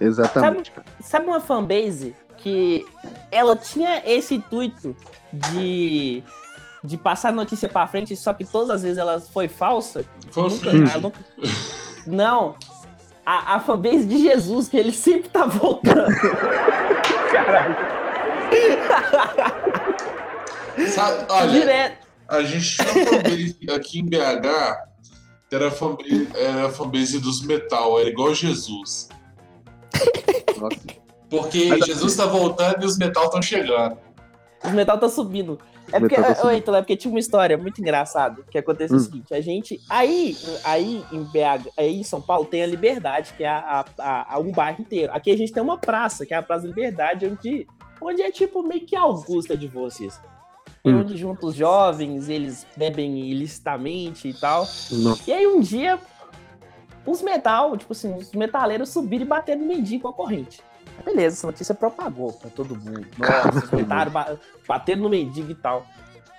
S5: Exatamente.
S7: Sabe uma fanbase que ela tinha esse intuito de, de passar notícia pra frente, só que todas as vezes ela foi falsa?
S6: Foi
S7: Nunca, ela nunca- Não. A, a fanbase de Jesus, que ele sempre tá voltando.
S6: Sabe, olha,
S7: Direto.
S6: a gente tinha uma fanbase aqui em BH, que era a fanbase, era a fanbase dos metal, era igual Jesus. Porque
S5: Mas-
S6: Jesus tá voltando e os metal estão chegando.
S7: Os metal tá subindo. É porque, ô, então, é porque tinha uma história muito engraçada que aconteceu
S5: Hum.
S7: o seguinte, a gente, aí, aí em BH, aí em São Paulo tem a Liberdade, que é a, a, a- um bairro inteiro. Aqui a gente tem uma praça, que é a Praça da Liberdade, onde, onde é tipo meio que a Augusta de vocês.
S5: Hum.
S7: Onde juntam os jovens, eles bebem ilicitamente e tal.
S5: Nossa.
S7: E aí um dia, os metal, tipo assim, os metaleiros subiram e bateram no mendigo com a corrente. Beleza, essa notícia propagou pra todo mundo. Nossa, os metaleiros ba- bateram no mendigo e tal.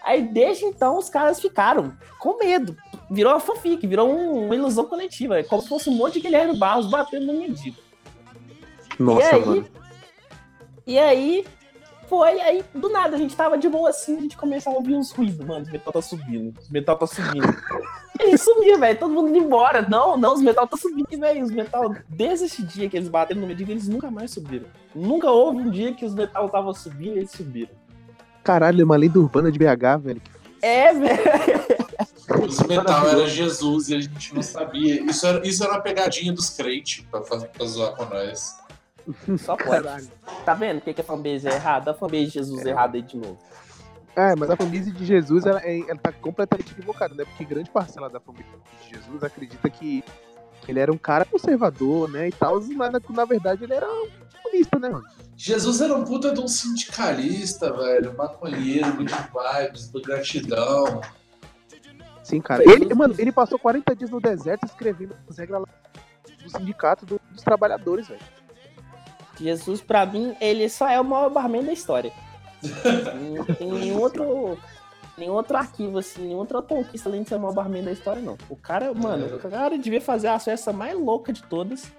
S7: Aí desde então os caras ficaram com medo. Virou uma fanfic, virou um- uma ilusão coletiva. É como se fosse um monte de Guilherme Barros batendo no mendigo.
S5: Nossa,
S7: e aí,
S5: mano.
S7: E aí, foi, aí do nada a gente tava de boa assim, a gente começava a ouvir uns ruídos, mano, os metal tá subindo, os metal tá subindo. e aí sumia, velho, todo mundo indo embora. Não, não, os metal tá subindo, velho, os metal, desde esse dia que eles bateram no mendigo, eles nunca mais subiram. Nunca houve um dia que os metal estavam subindo e eles subiram.
S5: Caralho, é uma lenda urbana de BH, velho.
S7: É, velho.
S6: Os metal era Jesus e a gente não sabia. Isso era, isso era uma pegadinha dos crentes pra, pra zoar com nós.
S7: Só pode. Tá vendo o que, que a fanbase é errada? A fanbase de Jesus é errada aí de novo.
S5: É, mas a fanbase de Jesus, ela, é- ela tá completamente equivocada, né? Porque grande parcela da fanbase de Jesus acredita que ele era um cara conservador, né? E tal, mas na, na verdade ele era um comunista, né, mano?
S6: Jesus era um puta de um sindicalista, velho. Maconheiro, good vibes, do gratidão.
S5: Sim, cara. Ele, mano, ele passou 40 dias no deserto escrevendo as regras lá do sindicato do- dos trabalhadores, velho.
S7: Jesus, pra mim, ele só é o maior barman da história. não tem nenhum outro, nenhum outro arquivo, assim, nenhuma outra conquista além de ser o maior barman da história, não. O cara, mano, o cara devia fazer a festa mais louca de todas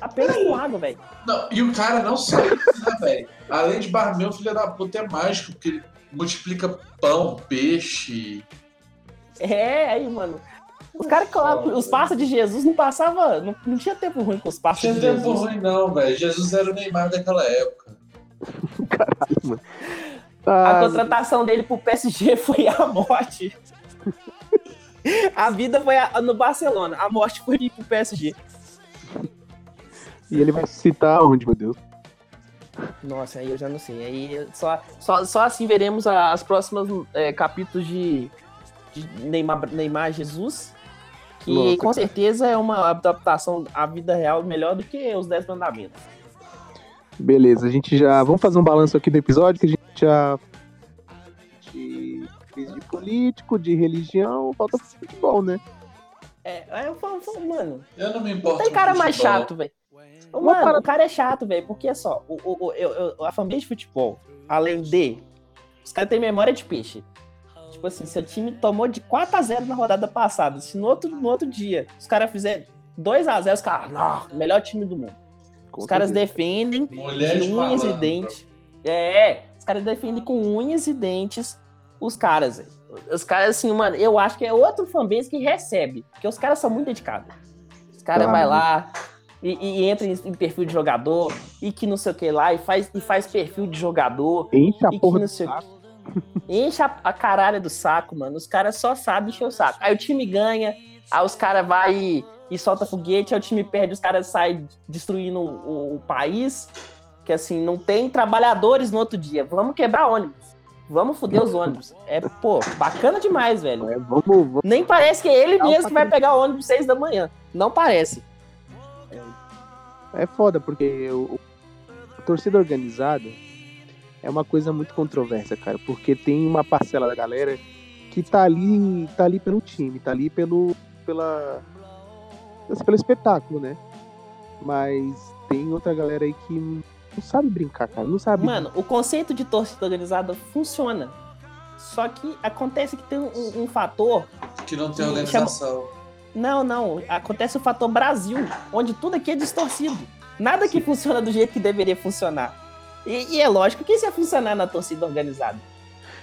S7: apenas com água, velho.
S6: Não, e o cara não isso, né, velho? Além de barman, o filho da puta é mágico, porque ele multiplica pão, peixe.
S7: É, aí, mano. Os caras os passos de Jesus não passava. Não, não tinha tempo ruim com os
S6: Não
S7: passos
S6: tinha
S7: de
S6: tempo
S7: Jesus.
S6: ruim, não, velho. Jesus era o Neymar daquela época.
S5: Caralho, mano.
S7: A
S5: Ah,
S7: contratação dele pro PSG foi a morte. A vida foi a- no Barcelona, a morte foi ir pro PSG.
S5: e ele vai citar onde, meu Deus?
S7: Nossa, aí eu já não sei. Aí só, só, só assim veremos a- as próximas é, capítulos de, de Neymar, Neymar Jesus. Que
S5: Louco,
S7: com certeza é uma adaptação à vida real melhor do que os Dez Mandamentos.
S5: Beleza, a gente já. Vamos fazer um balanço aqui do episódio que a gente já. De, fez de político, de religião, falta futebol, né?
S7: É, eu falo, falo, mano,
S6: Eu não me importo.
S7: tem cara mais
S6: futebol.
S7: chato, velho. Mano,
S5: parada-
S7: o cara é chato, velho, porque é só, o, o, o- a fanbase de futebol, além de, os caras têm memória de peixe. Tipo assim, seu time tomou de 4x0 na rodada passada, se no outro, no outro dia os caras fizerem 2x0, os caras, não, melhor time do mundo.
S5: Com
S7: Os caras
S5: certeza.
S7: defendem
S6: Mulher
S7: de unhas e
S6: malandro.
S7: dentes. É, os caras defendem com unhas e dentes os caras. Os caras, assim, mano, eu acho que é outro fanbase que recebe, porque os caras são muito dedicados. Os caras
S5: Tá.
S7: vai lá e, e entra em, em perfil de jogador, e que não sei o que lá, e faz, e faz perfil de jogador,
S5: a
S7: e que
S5: porra
S7: não sei o que. Enche a, a caralho do saco, mano. Os caras só sabem encher o saco. Aí o time ganha, aí os caras vai e, e solta foguete, aí o time perde, os caras saem destruindo o, o país. Que assim, não tem trabalhadores no outro dia. Vamos quebrar ônibus. Vamos foder os ônibus. É, pô, bacana demais, velho.
S5: É, vamos, vamos.
S7: Nem parece que é ele mesmo que vai pegar o ônibus seis da manhã. Não parece.
S5: É foda, porque o, o- a torcida organizada é uma coisa muito controversa, cara. Porque tem uma parcela da galera que tá ali, tá ali pelo time, tá ali pelo. pela. assim, pelo espetáculo, né? Mas tem outra galera aí que não sabe brincar, cara. Não sabe.
S7: Mano, o conceito de torcida organizada funciona. Só que acontece que tem um, um fator
S6: Que não tem organização.
S7: Não, não. Acontece o fator Brasil, onde tudo aqui é distorcido. Nada que funciona do jeito que deveria funcionar. E, e é lógico que isso ia funcionar na torcida organizada.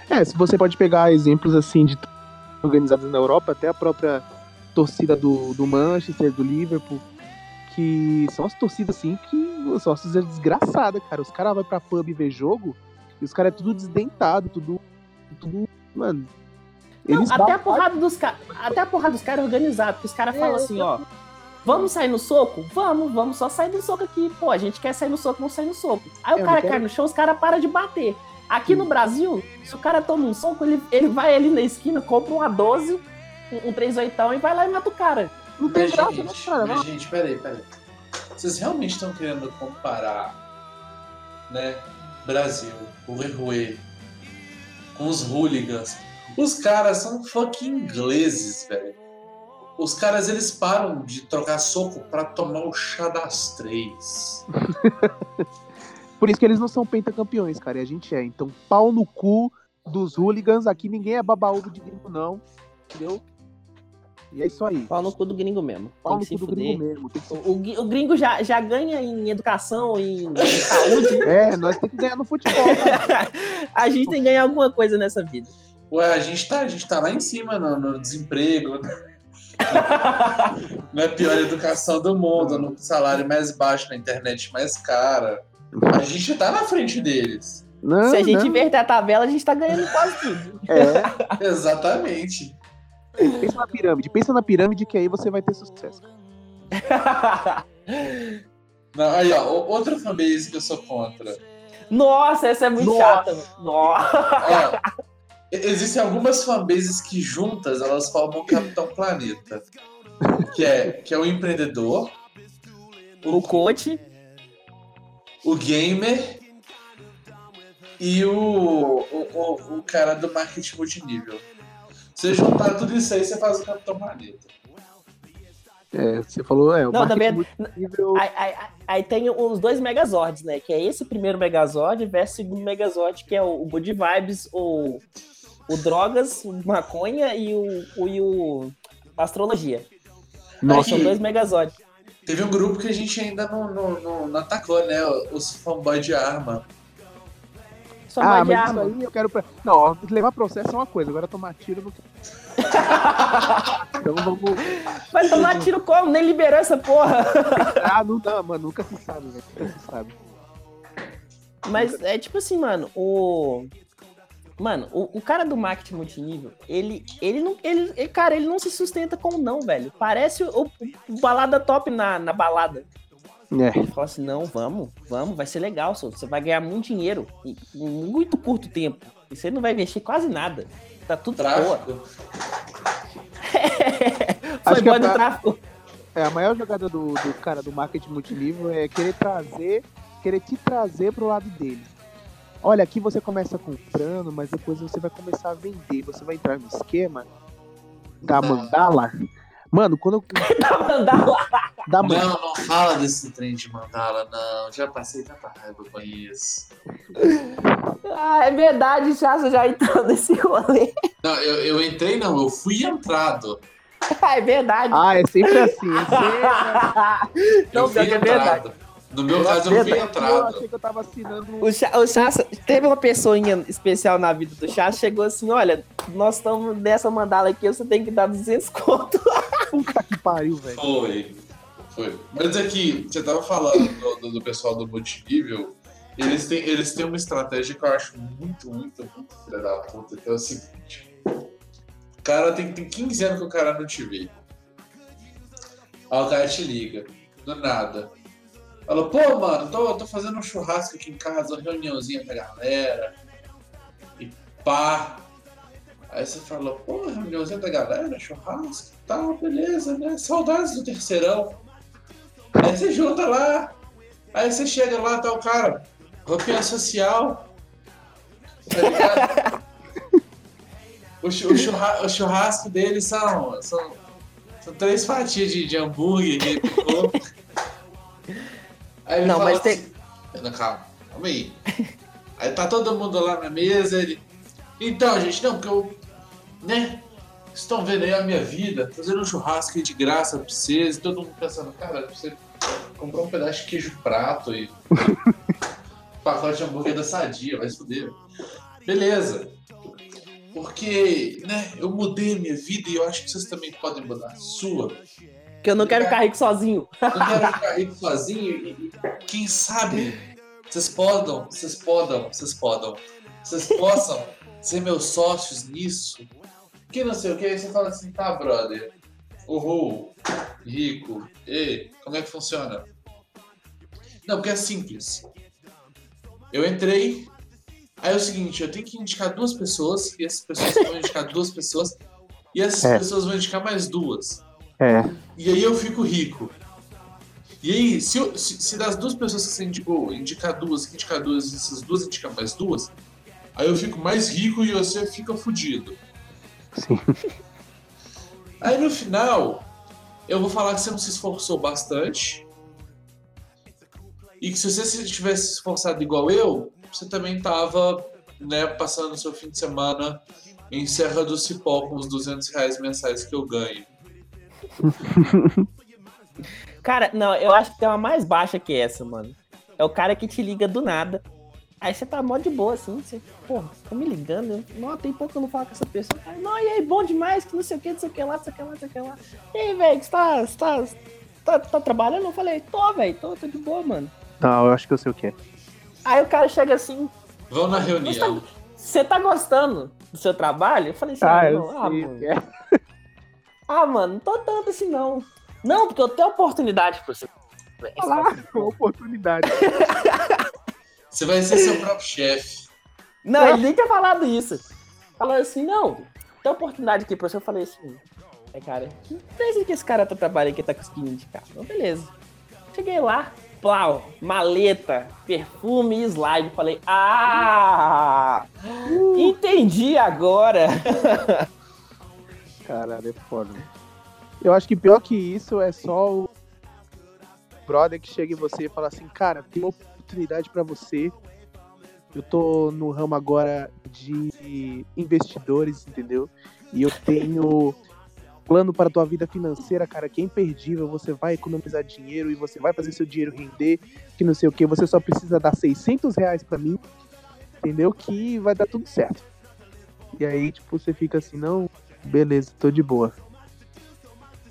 S5: É, se você pode pegar exemplos assim de organizadas na Europa, até a própria torcida do, do Manchester, do Liverpool, que são as torcidas assim que são as torcidas desgraçadas, cara. Os caras vão pra pub ver jogo e os caras é tudo desdentado, tudo. tudo. Mano.
S7: Não, até a porrada dos caras. Até a porrada dos caras é organizada, porque os caras
S5: É,
S7: falam assim, ó. Vamos sair no soco? Vamos, vamos só sair do soco aqui. Pô, a gente quer sair no soco, vamos sair no soco. Aí o
S5: eu
S7: cara
S5: não quero-
S7: cai no chão, os caras param de bater. Aqui no Brasil, se o cara toma um soco, ele, ele vai ali na esquina, compra uma 12, um, um 38 e vai lá e mata o cara.
S5: Não tem graça,
S6: gente,
S5: cara?
S6: mas, gente, peraí, peraí. Vocês realmente estão querendo comparar, né, Brasil, o Rui, com os hooligans? Os caras são fucking ingleses, velho. Os caras, eles param de trocar soco pra tomar o chá das três.
S5: Por isso que eles não são pentacampeões, cara. E a gente é. Então, pau no cu dos hooligans. Aqui ninguém é babaúvo de gringo, não. Entendeu? E é isso aí.
S7: Pau no cu do gringo mesmo.
S5: Pau
S7: Tem
S5: no cu do
S7: fuder.
S5: gringo mesmo. Se
S7: O, o gringo já, já ganha em educação, em, em saúde.
S5: É, nós temos que ganhar no futebol, cara.
S7: a gente tem que ganhar alguma coisa nessa vida.
S6: Ué, a gente tá, a gente tá lá em cima no, no desemprego, na pior educação do mundo, no salário mais baixo, na internet mais cara. A gente tá na frente deles.
S5: Não,
S7: Se a gente
S5: não.
S7: inverter a tabela, a gente tá ganhando quase tudo.
S5: É,
S6: Exatamente.
S5: pensa na pirâmide. Pensa na pirâmide que aí você vai ter sucesso.
S6: Não, aí, ó, outra fanbase que eu sou contra.
S7: Nossa, essa é muito
S5: Nossa.
S7: chata. Nossa.
S6: E- existem algumas fanbases que juntas elas formam o Capitão Planeta. Que é, que é o empreendedor,
S7: O coach.
S6: o gamer e o, o, o, o cara do marketing multinível. Você juntar tudo isso aí, você faz o Capitão Planeta.
S5: É, você falou, é, o
S7: Não, também-
S5: multinível-
S7: Aí, aí- aí- tem os dois Megazords, né? Que é esse primeiro Megazord versus o segundo Megazord, que é o, o Good Vibes, o, o Drogas, o Maconha e o, o, e o Astrologia.
S5: Nossa,
S7: São dois Megazords.
S6: Teve um grupo que a gente ainda não, não, não, não atacou, né? Os fanboy de arma.
S7: Só
S5: ah, mas
S7: arma.
S5: isso aí eu quero. pra- Não, levar processo é uma coisa, agora tomar tiro não Então vamos.
S7: Vai tomar tiro como? Nem liberou essa porra.
S5: Ah, não dá, mano. Nunca se sabe, velho. Nunca se sabe.
S7: Mas é tipo assim, mano, o. Mano, o, o cara do marketing multinível, ele, ele não. Ele, ele- cara, ele não se sustenta com não, velho. Parece o, o- o balada top na, na balada.
S5: É.
S7: Ele falou assim, não, vamos, vamos, vai ser legal, senhor. Você vai ganhar muito dinheiro em, muito curto tempo. E você não vai investir quase nada. Tá tudo de boa.
S6: Tráfico.
S7: Foi boa
S5: é
S7: tráfico.
S5: É, a maior jogada do, do cara do marketing multinível é querer trazer, querer te trazer pro lado dele. Olha, aqui você começa comprando, mas depois você vai começar a vender. Você vai entrar no esquema da
S6: Não.
S5: mandala. Mano, quando eu.
S7: Tá mandando lá.
S5: Da man-
S6: Não, não fala desse trem de mandala, não. Já passei tanta raiva com isso.
S7: Ah, é verdade, Chassa já entrou nesse rolê.
S6: Não, eu, eu entrei, não, eu fui entrado.
S7: Ah, é verdade.
S5: Ah, é sempre assim. É sempre...
S7: não,
S6: eu fui
S7: pior que é verdade.
S6: No meu caso, eu fui
S5: Eu
S6: entrado.
S5: achei que eu tava assinando.
S7: O, Chassa, teve uma pessoinha especial na vida do Chassa, chegou assim, olha, nós estamos nessa mandala aqui, você tem que dar 200 conto.
S5: Puta que pariu, velho.
S6: Foi. Foi. Mas aqui, você tava falando do, do- do pessoal do multinível. Eles têm, eles têm uma estratégia que eu acho muito, muito, muito filha da puta. Que é o seguinte: o cara tem, tem 15 anos que o cara não te vê. Aí o cara te liga, do nada. Fala, pô, mano, tô, tô fazendo um churrasco aqui em casa, uma reuniãozinha com a galera. E pá. Aí você fala, pô, reuniãozinha da galera, churrasco, tá, beleza, né? Saudades do terceirão. Aí você junta lá, aí você chega lá, tá o cara, roupinha social. Tá ligado? o, chu- o churra- o churrasco dele são, são, são três fatias de, de hambúrguer picou. Aí ele
S7: Não, mas tem-
S6: assim, não, calma, calma aí. Aí tá todo mundo lá na mesa, ele. Então, gente, não, porque eu. Né? Vocês estão vendo aí a minha vida, fazendo um churrasco aí de graça pra vocês, e todo mundo pensando, cara, você comprou um pedaço de queijo prato e. pacote de hambúrguer da sadia, vai se fuder. Beleza. Porque, né, eu mudei a minha vida e eu acho que vocês também podem mudar a sua.
S7: Que eu não quero ficar rico sozinho.
S6: Eu quero ficar rico sozinho e, e quem sabe vocês podam, vocês podam, vocês podam, vocês possam ser meus sócios nisso. Que não sei o que, aí você fala assim, tá, brother, uhul, rico, e como é que funciona? Não, porque é simples. Eu entrei, aí é o seguinte, eu tenho que indicar duas pessoas, e essas pessoas vão indicar duas pessoas, e essas
S5: É.
S6: pessoas vão indicar mais duas.
S5: É.
S6: E aí eu fico rico. E aí, se, eu- se, se das duas pessoas que você indicou, indicar duas, indicar duas, essas duas indicar mais duas, aí eu fico mais rico e você fica fudido.
S5: Sim.
S6: Aí no final, eu vou falar que você não se esforçou bastante. E que se você se tivesse se esforçado igual eu, você também tava, né, passando o seu fim de semana em Serra do Cipó com os 200 reais mensais que eu ganho.
S7: Cara, não, eu acho que tem uma mais baixa que essa, mano. É o cara que te liga do nada. Aí você tá mó de boa, assim, você, porra, tá me ligando, não, tem pouco que eu não falo com essa pessoa. Aí, não, e aí, bom demais, que não sei o que, não sei o que lá, não sei o que lá, não sei o que lá. E aí, velho, você tá, você tá, tá, tá trabalhando? Eu falei, tô, velho, tô, tô de boa, mano.
S5: Não, eu acho que eu sei o que é.
S7: Aí o cara chega assim,
S6: Vão na reunião.
S7: você tá gostando do seu trabalho? Eu falei assim,
S5: Ah,
S7: ah,
S5: eu
S7: não, ah, mano. Ah, mano, não tô tanto assim, não. Não, porque eu tenho oportunidade pra você.
S5: Uma oportunidade.
S6: Você vai ser seu próprio chefe.
S7: Não, ele nem tinha falado isso. Falou assim, não, tem oportunidade aqui pra você. Eu falei assim, é, cara, que empresa que esse cara tá trabalhando que tá conseguindo indicar? Então, beleza. Cheguei lá, plau, maleta, perfume e slide. Falei, ah, entendi agora.
S5: Caralho, é foda. Eu acho que pior que isso é só o brother que chega em você e fala assim, cara, tem uma oportunidade pra você. Eu tô no ramo agora de investidores, entendeu? E eu tenho plano para tua vida financeira, cara, que é imperdível. Você vai economizar dinheiro e você vai fazer seu dinheiro render, que não sei o que. Você só precisa dar 600 reais pra mim, entendeu? Que vai dar tudo certo. E aí, tipo, você fica assim, não, beleza, tô de boa.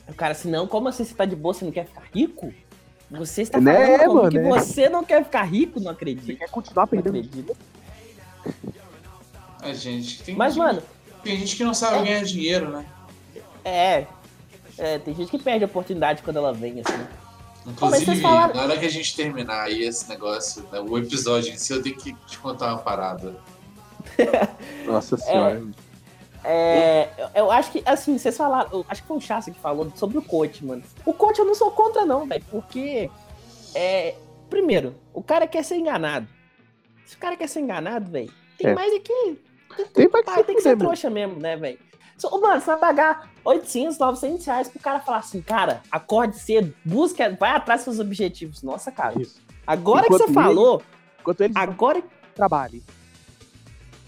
S7: O cara assim, não, como assim você tá de boa, você não quer ficar rico? Você está
S5: Né,
S7: falando como
S5: mano,
S7: que
S5: é.
S7: você não quer ficar rico? Não
S5: Você
S7: acredito.
S5: quer continuar
S7: Não
S5: perdendo
S7: acredito.
S6: A gente tem,
S7: Mas,
S6: gente,
S7: mano,
S6: tem gente que não sabe ganhar dinheiro, né?
S7: é. É, tem gente que perde a oportunidade quando ela vem, assim.
S6: Inclusive,
S7: falaram-
S6: na hora que a gente terminar aí esse negócio, né, o episódio em si, eu tenho que te contar uma parada.
S5: Nossa senhora.
S7: É, eu- eu acho que, assim, vocês falaram, acho que foi o Chassa que falou sobre o coach, mano. O coach eu não sou contra, não, velho, porque, é, primeiro, o cara quer ser enganado. Se o cara quer ser enganado, velho, tem
S5: É.
S7: mais é que.
S5: Tem mais que
S7: pai, tem que ser trouxa mesmo, né, velho? Mano, você vai pagar 800, 900 reais pro cara falar assim, cara, acorde cedo, busca, vai atrás dos seus objetivos. Nossa, cara.
S5: Isso.
S7: Agora
S5: Enquanto
S7: que você falou,
S5: Enquanto eles
S7: agora
S5: trabalhem.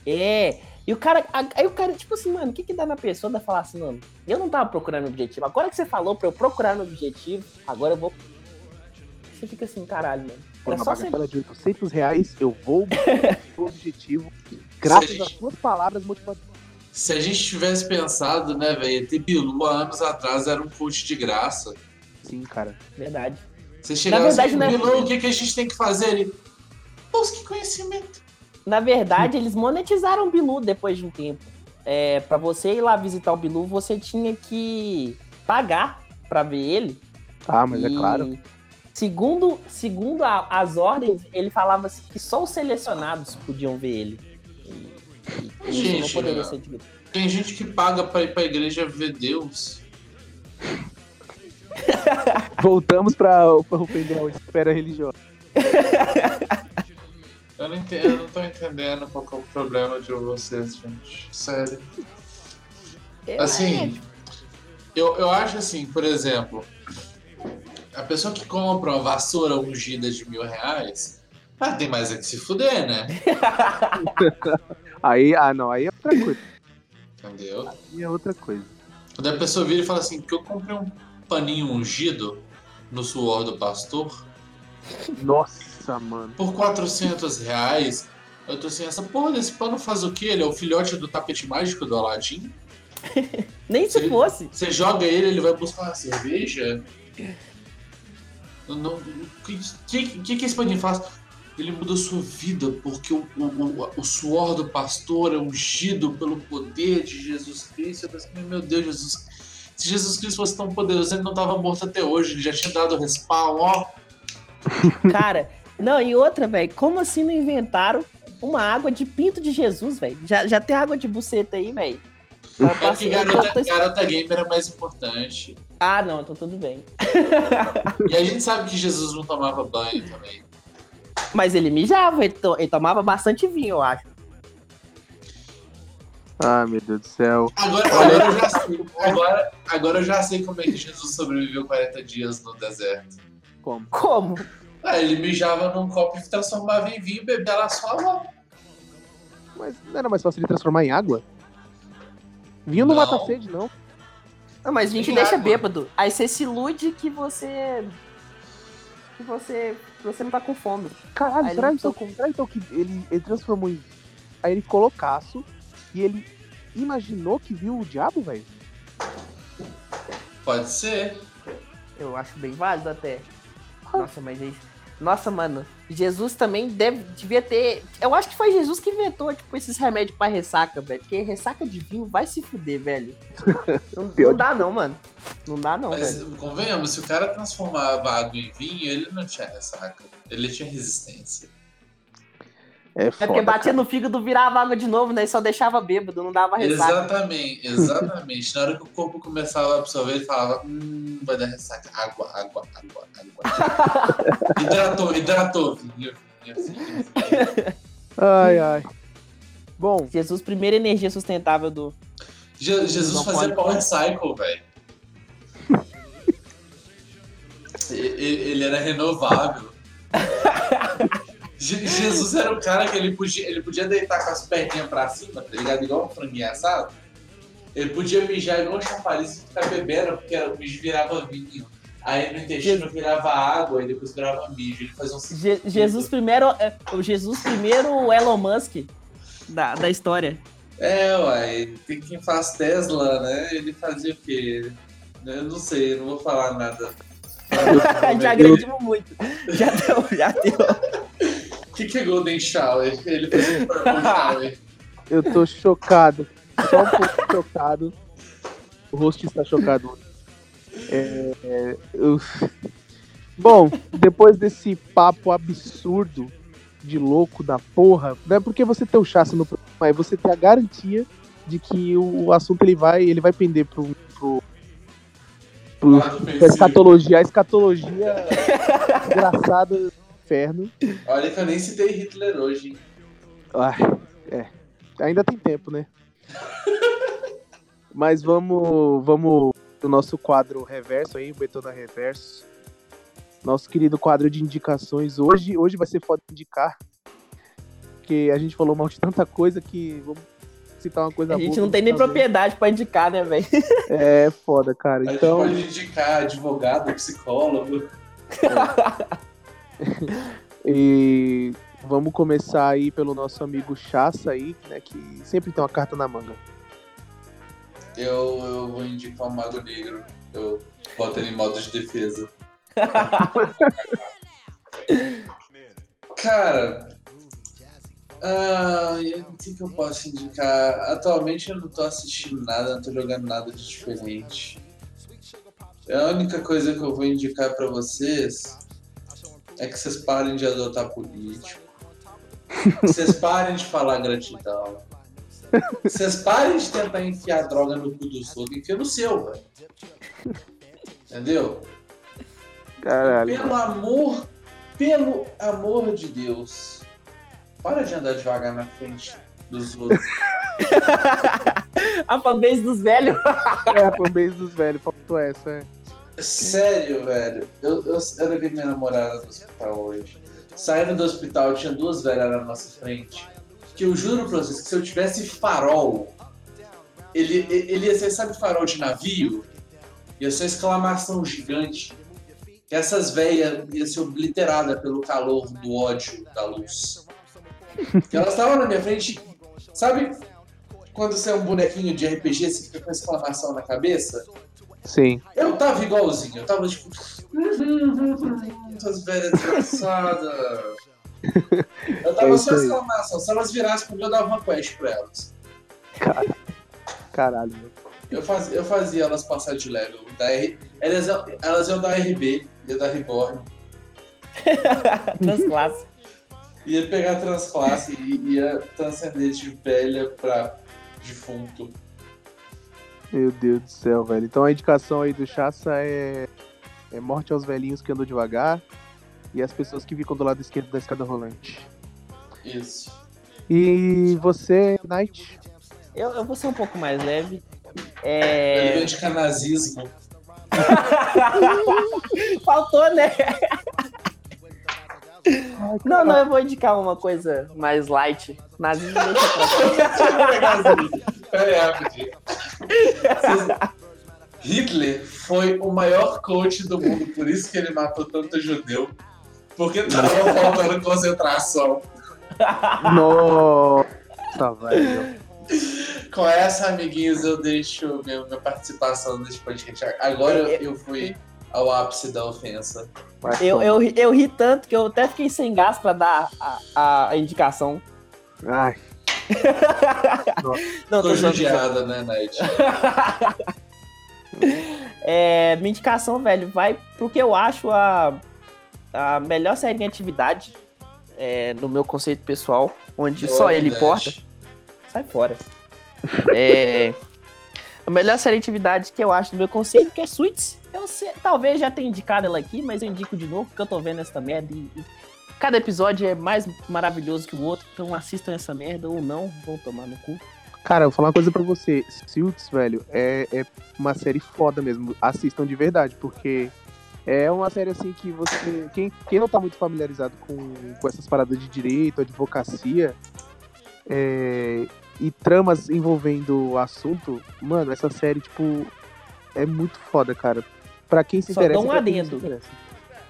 S7: é. E o cara. Aí o cara, tipo assim, mano, o que que dá na pessoa da falar assim, mano? Eu não tava procurando meu objetivo. Agora que você falou pra eu procurar meu objetivo, agora eu vou. Você fica assim, caralho, mano.
S5: Por uma
S7: só você.
S5: bagatela de 800 reais, eu vou o objetivo graças
S6: Sim.
S5: às suas palavras motivadoras.
S6: Se a gente tivesse pensado, né, velho, ter Bilu há anos atrás era um coach de graça.
S5: Sim, cara.
S7: Verdade.
S6: Você chegava
S7: verdade,
S6: assim,
S7: né?
S6: Bilu, o que, que a gente tem que fazer? Ele, busque conhecimento.
S7: Na verdade, eles monetizaram o Bilu depois de um tempo. É, para você ir lá visitar o Bilu, você tinha que pagar pra ver ele.
S5: Ah, mas é
S7: E,
S5: claro.
S7: Segundo, segundo a- as ordens, ele falava assim que só os selecionados podiam ver ele. E, e isso não
S6: Gente,
S7: poderia
S6: é.
S7: ser dito.
S6: Tem gente que paga pra ir pra igreja ver Deus.
S5: Voltamos pra, pra ofender a espera religiosa.
S6: Eu não, entendo, eu não tô entendendo qual que é o problema de vocês, gente. Sério. Assim, eu, eu acho assim, por exemplo, a pessoa que compra uma vassoura ungida de mil reais, ah, tem mais é que se fuder, né?
S5: Aí, ah, não, aí é outra coisa.
S6: Entendeu?
S5: Aí é outra coisa.
S6: Quando a pessoa vira e fala assim, que eu comprei um paninho ungido no suor do pastor
S5: Nossa, mano.
S6: por 400 reais, eu tô assim, essa porra desse pano faz o quê? Ele é o filhote do tapete mágico do Aladdin?
S7: Nem se
S6: Sim.
S7: fosse.
S6: Você joga ele, ele vai buscar uma cerveja? Não- não- O que, que, que que esse paninho faz? Ele muda a sua vida, porque o, o, o, o suor do pastor é ungido pelo poder de Jesus Cristo. Eu pensei, meu Deus, Jesus. Se Jesus Cristo fosse tão poderoso, ele não estava morto até hoje, ele já tinha dado o respawn, ó.
S7: Cara, não, e outra, velho, como assim não inventaram uma água de pinto de Jesus, velho? Já, já tem água de buceta aí, velho. Tá
S6: É que
S7: passando-
S6: garota, garota gamer é mais importante.
S7: Ah, não, então tudo bem.
S6: E a gente sabe que Jesus não tomava banho também.
S7: Mas ele mijava, ele, to- ele tomava bastante vinho, eu acho.
S5: Ah, meu Deus do céu.
S6: Agora, agora, eu já sei, agora, agora eu já sei como é que Jesus sobreviveu 40 dias no deserto.
S5: Como?
S7: Como?
S6: Ah, ele mijava num copo e transformava em vinho e bebia lá só lá.
S5: Mas não era mais fácil ele transformar em água? Vinho não,
S6: Não.
S5: mata a sede, não.
S7: Não, mas vinho te deixa
S6: água.
S7: bêbado. Aí você se ilude que você. que você. você não tá com fome.
S5: Caralho, será então,
S7: tocou.
S5: será então que ele, ele transformou em. Aí ele ficou loucaço e ele imaginou que viu o diabo, velho?
S6: Pode ser.
S7: Eu acho bem válido até. Nossa, mas aí. Nossa, mano. Jesus também deve, devia ter. Eu acho que foi Jesus que inventou, tipo, esses remédios pra ressaca, velho. Porque ressaca de vinho vai se fuder, velho. Não, não dá, não, mano. Não dá, não,
S6: Mas
S7: velho.
S6: convenhamos, se o cara transformava água em vinho, ele não tinha ressaca. Ele tinha resistência.
S5: É
S7: É
S5: foda.
S7: porque batia no fígado, virava água de novo, né? E só deixava bêbado, não dava ressaca.
S6: Exatamente, exatamente. Na hora que o corpo começava a absorver, ele falava: Hum, vai dar ressaca. Água, água, água, água. hidratou, hidratou.
S5: Ai, ai. Bom,
S7: Jesus, primeira energia sustentável do.
S6: Je- Jesus
S7: Não
S6: fazia
S7: pode.
S6: power cycle, velho. Ele era renovável. Je- Jesus era o cara que ele podia, ele podia deitar com as perninhas pra cima, tá ligado? Igual um franguinho assado. Ele podia mijar igual um chafariz e ficar bebendo, porque o mijo virava vinho. Aí no intestino virava água e depois virava mijo. Ele fazia um
S7: Je- Jesus primeiro. é, O Jesus primeiro Elon Musk da, da história.
S6: É, uai, tem quem faz Tesla, né? Ele fazia o quê? Eu não sei, eu não vou falar nada.
S7: já agredimos muito. Já deu, já deu.
S6: O que, que é Golden Shower? Ele fazia Purple Shower.
S5: eu tô chocado. Só um pouco chocado. O host está chocado. É, é, eu... Bom, depois desse papo absurdo de louco da porra, não é porque você tem o chassi no programa, é você ter a garantia de que o assunto ele vai, ele vai pender pro, pro, pro
S6: ofensivo.
S5: escatologia, a escatologia engraçada inferno.
S6: Olha que eu nem citei Hitler hoje, hein?
S5: Ai, é. Ainda tem tempo, né? Mas vamos, vamos pro nosso quadro reverso aí, Betona Reverso. Nosso querido quadro de indicações. Hoje, hoje vai ser foda indicar. Porque a gente falou mal de tanta coisa que vamos citar uma coisa
S7: A
S5: boa.
S7: gente
S5: pra
S7: não tem nem
S5: fazer.
S7: propriedade pra indicar, né, velho?
S5: É foda, cara.
S6: A gente
S5: Então,
S6: pode indicar advogado, psicólogo.
S5: e vamos começar aí pelo nosso amigo Chassa aí, né? Que sempre tem uma carta na manga.
S6: Eu, eu vou indicar o Mago Negro. Eu boto ele em modo de defesa. Cara, ah, o que, que eu posso indicar? Atualmente eu não tô assistindo nada, não tô jogando nada de diferente. A única coisa que eu vou indicar pra vocês é que vocês parem de adotar político. Vocês parem de falar gratidão. Vocês parem de tentar enfiar droga no cu dos outros, enfia no seu, velho. Entendeu?
S5: Caralho.
S6: Pelo amor, pelo amor de Deus, para de andar devagar na frente dos outros.
S7: A fanbase dos velhos.
S5: É a fanbase dos velhos, faltou essa, é.
S6: Sério, velho. Eu, eu, eu levei minha namorada do hospital hoje. Saindo do hospital, tinha duas velhas na nossa frente. Que eu juro pra vocês que se eu tivesse farol, ele, ele ia ser, sabe, farol de navio? Ia ser uma exclamação gigante. Que essas velhas iam ser obliteradas pelo calor do ódio da luz. Que elas estavam na minha frente. Sabe quando você é um bonequinho de RPG, você fica com exclamação na cabeça?
S5: Sim.
S6: Eu tava igualzinho, eu tava tipo. Essas velhas desgraçadas. Eu tava
S5: É
S6: só exclamação. Se elas virassem comigo, eu dava uma quest pra elas.
S5: Caralho. meu.
S6: Eu fazia, eu fazia elas passar de level. Da R... elas, elas iam da RB, ia da Reborn,
S7: Transclasse.
S6: ia pegar transclasse e ia transcender de velha pra defunto.
S5: Meu Deus do céu, velho. Então a indicação aí do Chassa é, é morte aos velhinhos que andam devagar e as pessoas que ficam do lado esquerdo da escada rolante.
S6: Isso.
S5: E você, Knight?
S7: Eu, eu vou ser um pouco mais leve. É...
S6: veio de canazismo.
S7: Faltou, né? Não, não, eu vou indicar uma coisa mais light. Nazismo deixa pra.
S6: Pera aí, rapidinho. Hitler foi o maior coach do mundo, por isso que ele matou tanto judeu. Porque tava faltando concentração.
S5: Nossa, velho.
S6: Com essa, amiguinhos, eu deixo minha, minha participação nesse podcast. Agora eu, eu fui ao ápice da ofensa.
S7: Eu, eu, ri- eu ri tanto que eu até fiquei sem gás pra dar a, a, a indicação.
S5: Ai,
S7: Não,
S6: Tô judiada, né, Night?
S7: É, minha indicação, velho, vai pro que eu acho a, a melhor série em atividade, é, no meu conceito pessoal, onde só ele importa. Sai fora. É, a melhor série de atividade que eu acho do meu conceito, que é Suits. Eu talvez já tenha indicado ela aqui, mas eu indico de novo, porque eu tô vendo essa merda e, e cada episódio é mais maravilhoso que o outro, então assistam essa merda ou não, vão tomar no cu.
S5: Cara, eu vou falar uma coisa pra você. Suits, velho, é, é uma série foda mesmo. Assistam de verdade, porque é uma série assim que você. Quem, quem não tá muito familiarizado com, com essas paradas de direito, advocacia é, e tramas envolvendo o assunto, mano, essa série, tipo, é muito foda, cara. Pra quem se
S7: Só
S5: interessa.
S7: um
S5: pra quem não
S7: adendo.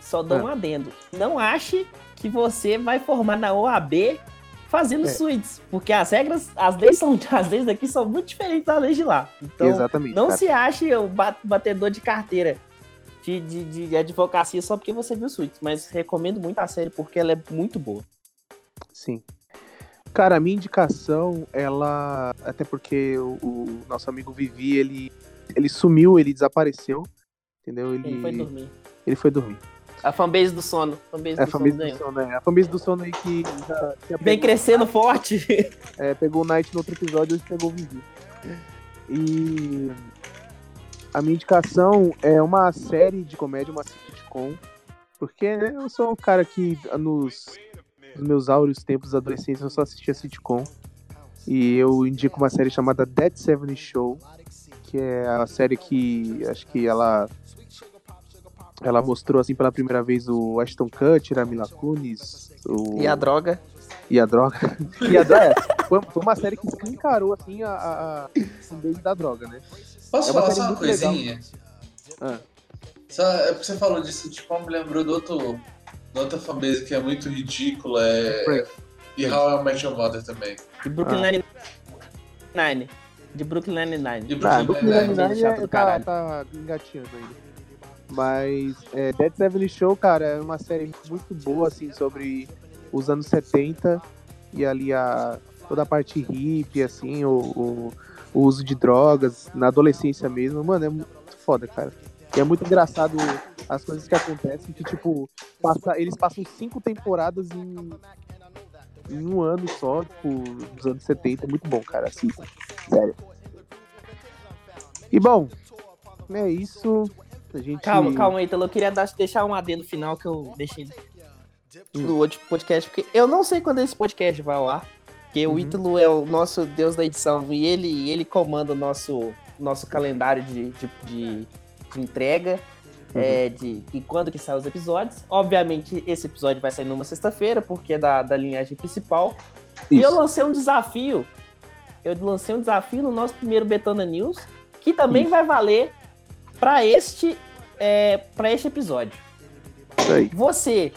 S7: Só dou
S5: Ah.
S7: um adendo. Não ache que você vai formar na OAB fazendo
S5: É.
S7: suítes, porque as regras, as leis são, as leis daqui são muito diferentes das leis de lá. Então,
S5: Exatamente.
S7: não
S5: cara.
S7: se ache o ba- batedor de carteira de, de, de advocacia só porque você viu suítes, mas recomendo muito a série porque ela é muito boa.
S5: Sim. Cara, a minha indicação, ela. Até porque o, o nosso amigo Vivi, ele, ele sumiu, ele desapareceu. Entendeu? Ele,
S7: Ele foi dormir.
S5: ele foi dormir.
S7: A fanbase do sono. Fanbase
S5: É a
S7: do
S5: fanbase
S7: sono
S5: do sono, né? A fanbase do sono aí que já tinha
S7: Vem crescendo forte.
S5: É, pegou o Knight no outro episódio e hoje pegou o Vivi. E a minha indicação é uma série de comédia, uma sitcom. Porque né, eu sou um cara que nos, nos meus áureos tempos da adolescência eu só assistia sitcom. E eu indico uma série chamada Dead Seven Show, que é a série que acho que ela ela mostrou assim pela primeira vez o Ashton Kutcher, a Mila Kunis, o
S7: E a droga?
S5: e a droga. E a droga. Foi, foi uma série que escancarou assim a, a, a fanbase da droga, né?
S6: Posso
S5: É uma
S6: falar só uma coisinha?
S5: Ah.
S6: Só, é porque você falou disso, tipo, me lembrou do outro, da outra fanbase que é muito ridícula, é... E How I Met Your Mother também.
S7: De Brooklyn Nine-Nine. De Brooklyn Nine-Nine.
S6: E
S5: Ah,
S6: Brooklyn
S5: Brooklyn
S6: Nine-Nine.
S5: Nine-Nine
S7: chato
S5: é,
S7: do
S5: tá, tá engateando ainda. Mas é, Dead Seven Show, cara, é uma série muito boa, assim, sobre os anos 70 e ali a, toda a parte hippie, assim, o, o, o uso de drogas na adolescência mesmo. Mano, é muito foda, cara. E é muito engraçado as coisas que acontecem, que, tipo, passa, eles passam cinco temporadas em, em um ano só, tipo, dos anos 70. É muito bom, cara, assim, sério. E bom, é isso. Gente...
S7: Calma, calma, Ítalo. Eu queria dar- deixar um adendo final que eu deixei no outro podcast, porque eu não sei quando esse podcast vai ao ar. Porque o
S5: Uhum.
S7: Ítalo é o nosso deus da edição e ele, ele comanda o nosso, nosso calendário de, de, de- de entrega.
S5: Uhum.
S7: é, de, de quando que saem os episódios. Obviamente, esse episódio vai sair numa sexta-feira, porque é da, da linhagem principal. E eu
S5: Isso.
S7: lancei um desafio. Eu lancei um desafio no nosso primeiro Betana News, que também vai valer para este, é, pra este episódio. Você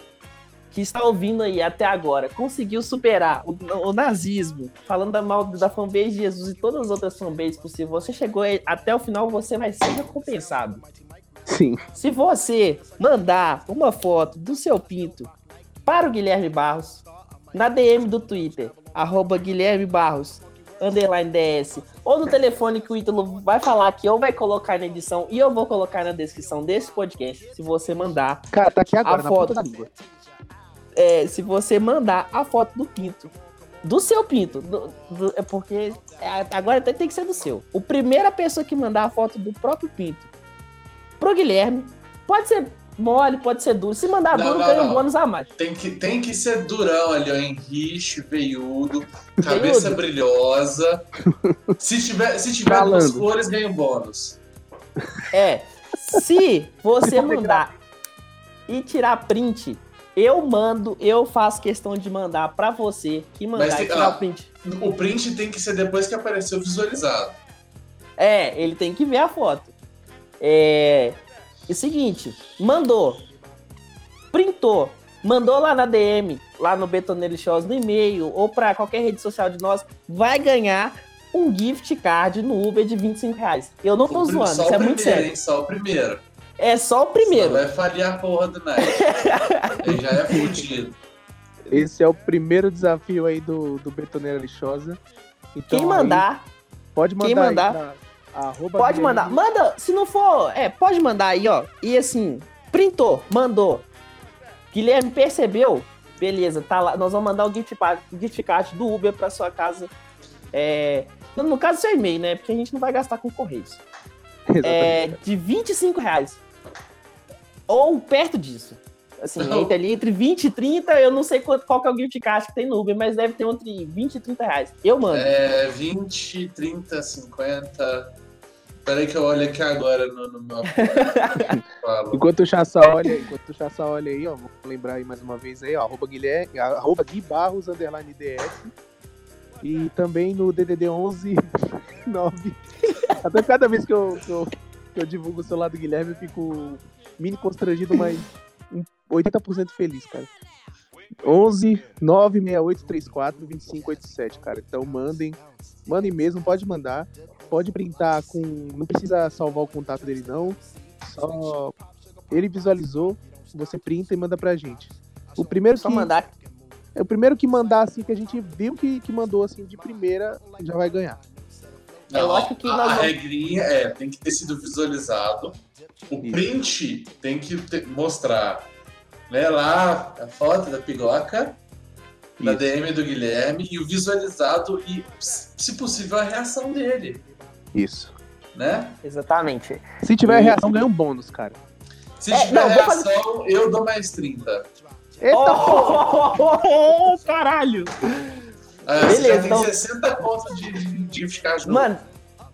S7: que está ouvindo aí até agora conseguiu superar o, o nazismo, falando da mal da fanbase de Jesus e todas as outras fanbases possíveis, você chegou aí até o final, você vai ser recompensado.
S5: Sim.
S7: Se você mandar uma foto do seu pinto para o Guilherme Barros na DM do Twitter, arroba Guilherme Barros, underline DS, ou no telefone que o Ítalo vai falar aqui, ou vai colocar na edição, e eu vou colocar na descrição desse podcast, se você mandar
S5: Cara, tá aqui agora,
S7: A foto.
S5: da língua.
S7: é, se você mandar a foto do pinto. Do seu pinto. do- do- é porque é, agora tem tem que ser do seu. O primeira pessoa que mandar a foto do próprio pinto pro Guilherme, pode ser mole, pode ser duro. Se mandar
S6: Não,
S7: duro,
S6: não,
S7: ganha um bônus a mais.
S6: Tem que, tem que ser durão ali, ó. Henrique, veiudo, cabeça brilhosa. Se tiver, se tiver duas cores, ganha um bônus.
S7: É. Se você mandar e tirar print, eu mando, eu faço questão de mandar pra você que mandar
S6: Mas tem-
S7: e tirar
S6: ah.
S7: o print.
S6: O print tem que ser depois que apareceu visualizado.
S7: É, ele tem que ver a foto. É. É o seguinte, mandou. Printou. Mandou lá na DM, lá no Betoneiro Shows, no e-mail, ou pra qualquer rede social de nós, vai ganhar um gift card no Uber de 25 reais. Eu não tô
S6: O
S7: zoando,
S6: só
S7: isso
S6: o
S7: é muito
S6: primeiro,
S7: sério.
S6: hein? Só o primeiro.
S7: É só o primeiro.
S6: vai falhar a porra do Night. Ele já é fudido.
S5: Esse é o primeiro desafio aí do, do Betoneira Lixosa. Então,
S7: Quem mandar,
S5: aí, pode mandar.
S7: quem
S5: aí
S7: mandar,
S5: pra arroba
S7: pode
S5: Guilherme-
S7: mandar. Manda, se não for, é, pode mandar aí, ó. E assim, printou, mandou. Guilherme percebeu? Beleza, tá lá. Nós vamos mandar o gift, gift card do Uber pra sua casa. É, no- caso, seu e-mail, né? Porque a gente não vai gastar com correios. É,
S5: Exatamente.
S7: de 25 reais. Ou perto disso. Assim,
S6: Não.
S7: entre ali, entre 20 e 30, eu não sei quanto, qual que é o gift card que tem no Uber, mas deve ter entre 20 e 30 reais. Eu mando.
S6: É 20, 30, 50. Peraí que eu olho aqui agora no, no meu.
S5: Enquanto o Chassa olha, enquanto o Chassa olha aí, ó, vou lembrar aí mais uma vez aí, ó, arroba Guilherme, arroba Gui Barros, underline DS. E também no DDD 11 9. Até cada vez que eu, que eu, que eu divulgo o celular do Guilherme, eu fico mini constrangido, mas um 80% feliz, cara. 11 96834 2587, cara. Então mandem, mandem mesmo, pode mandar. Pode printar com. Não precisa salvar o contato dele, não. Só ele visualizou, você printa e manda pra gente. O primeiro
S7: Só
S5: que,
S7: mandar.
S5: é o primeiro que mandar assim que a gente viu que, que mandou assim de primeira já vai ganhar.
S7: É lógico que
S6: a,
S7: nós
S6: a regrinha é, tem que ter sido visualizado. O
S5: Isso.
S6: print tem que ter- mostrar Lê lá a foto da piroca, da. DM do Guilherme e o visualizado e, se possível, a reação dele,
S5: Isso.
S6: né?
S7: Exatamente.
S5: Se tiver reação, ganha um bônus, cara.
S6: Se
S7: É,
S6: tiver
S7: não, vou fazer-
S6: reação, eu dou mais 30.
S5: Eita,
S7: Oh, caralho!
S6: Ah, você já
S7: Beleza,
S6: tem
S7: então-
S6: 60 contas de, de, de ficar junto.
S7: Mano,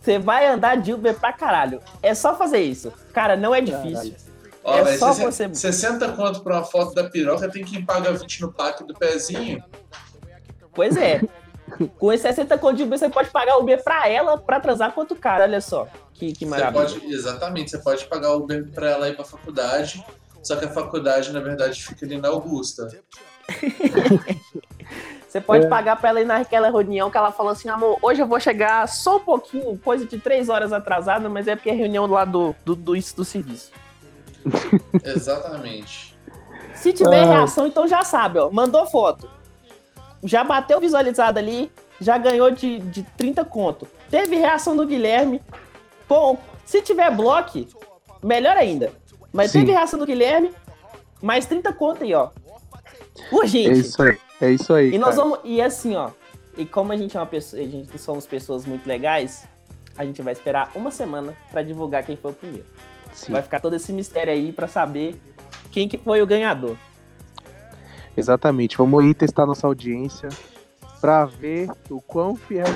S7: você vai andar de Uber pra caralho. É só fazer isso. Cara, não é difícil.
S6: Ó,
S7: é
S6: velho,
S7: só
S6: 60,
S7: você-
S6: 60 conto pra uma foto da piroca, tem quem paga 20 no pack do pezinho.
S7: Pois é. Com esses 60 conto de Uber, você pode pagar Uber pra ela pra transar quanto cara. Olha só. Que, que
S6: Você
S7: maravilha.
S6: pode, exatamente, você pode pagar o Uber pra ela ir pra faculdade, só que a faculdade, na verdade, fica ali na Augusta.
S7: Você pode
S5: É.
S7: pagar pra ela ir naquela reunião que ela falou assim, amor, hoje eu vou chegar só um pouquinho, coisa de três horas atrasada, mas é porque é reunião lá do, do, do, do serviço.
S6: Exatamente.
S7: Se tiver
S5: Ah.
S7: reação, então já sabe, ó. Mandou foto. Já bateu visualizado ali, já ganhou de, de 30 conto. Teve reação do Guilherme. Bom, se tiver bloco, melhor ainda. Mas
S5: Sim.
S7: teve reação do Guilherme, mais 30 conto aí, ó. Urgente.
S5: É isso aí. É isso aí.
S7: E nós
S5: cara.
S7: vamos. E assim, ó. E como a gente é uma pessoa. A gente somos pessoas muito legais, a gente vai esperar uma semana pra divulgar quem foi o primeiro.
S5: Sim,
S7: Vai ficar todo esse mistério aí pra saber quem que foi o ganhador.
S5: Exatamente. Vamos aí testar nossa audiência pra ver o quão fiel,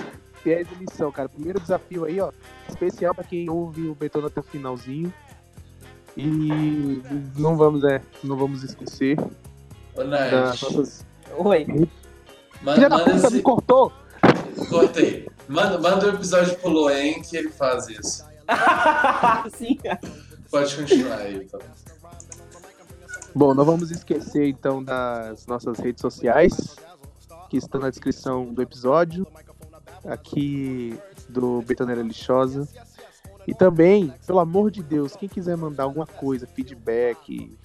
S5: fiéis eles são, cara. Primeiro desafio aí, ó. Especial pra quem ouve o Betona até o finalzinho. E não vamos, é, não vamos esquecer
S6: Ô,
S5: das
S6: Nath,
S5: nossas.
S7: Oi.
S6: manda,
S5: da
S6: manda
S5: puta,
S6: esse...
S5: me cortou!
S6: Cortei. Manda, manda o episódio pro Loen que ele faz isso.
S7: Sim.
S6: Pode continuar aí, então.
S5: Bom, não vamos esquecer então das nossas redes sociais, que estão na descrição do episódio, aqui do Betoneira Lixosa. E também, pelo amor de Deus, quem quiser mandar alguma coisa, feedback,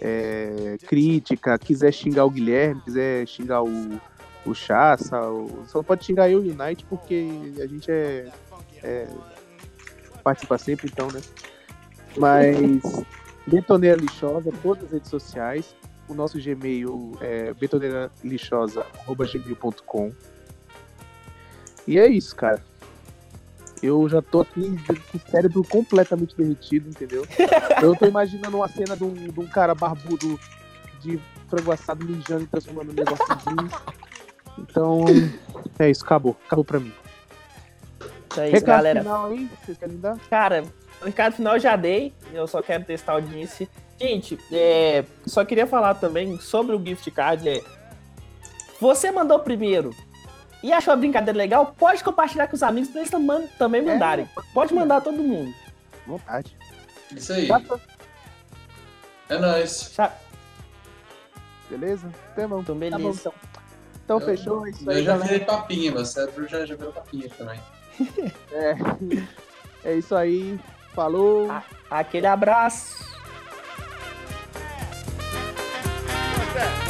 S5: é, crítica, quiser xingar o Guilherme, quiser xingar o, o Chassa, o- só pode xingar eu e o Knight, porque a gente é, é- participa sempre, então, né? Mas Betoneira Lixosa, todas as redes sociais. O nosso Gmail é betoneiralixosa.gmail.com E é isso, cara. Eu já tô aqui com o cérebro completamente derretido, entendeu? Eu tô imaginando uma cena de um, de um cara barbudo de frango assado mijando e transformando um negocinho. Então, é isso, acabou. Acabou pra mim.
S7: Então é isso,
S5: Recado
S7: galera.
S5: final aí, vocês querem dar?
S7: Cara, o recado final eu já dei. Eu só quero testar a audiência. Gente, é, só queria falar também sobre o gift card. É, você mandou primeiro e achou a brincadeira legal, pode compartilhar com os amigos pra eles tam- também mandarem. Pode mandar todo mundo.
S5: Vontade.
S6: Isso aí. É nóis.
S7: Já-
S5: Beleza? Até bom.
S7: Então,
S5: Tá bom,
S7: beleza.
S5: então. Então,
S6: Eu-
S5: fechou. É isso
S6: Eu
S5: aí,
S6: já
S5: galera.
S6: virei papinha, meu cérebro já, já virou papinha também.
S5: É. é isso aí. Falou.
S7: A aquele abraço. É.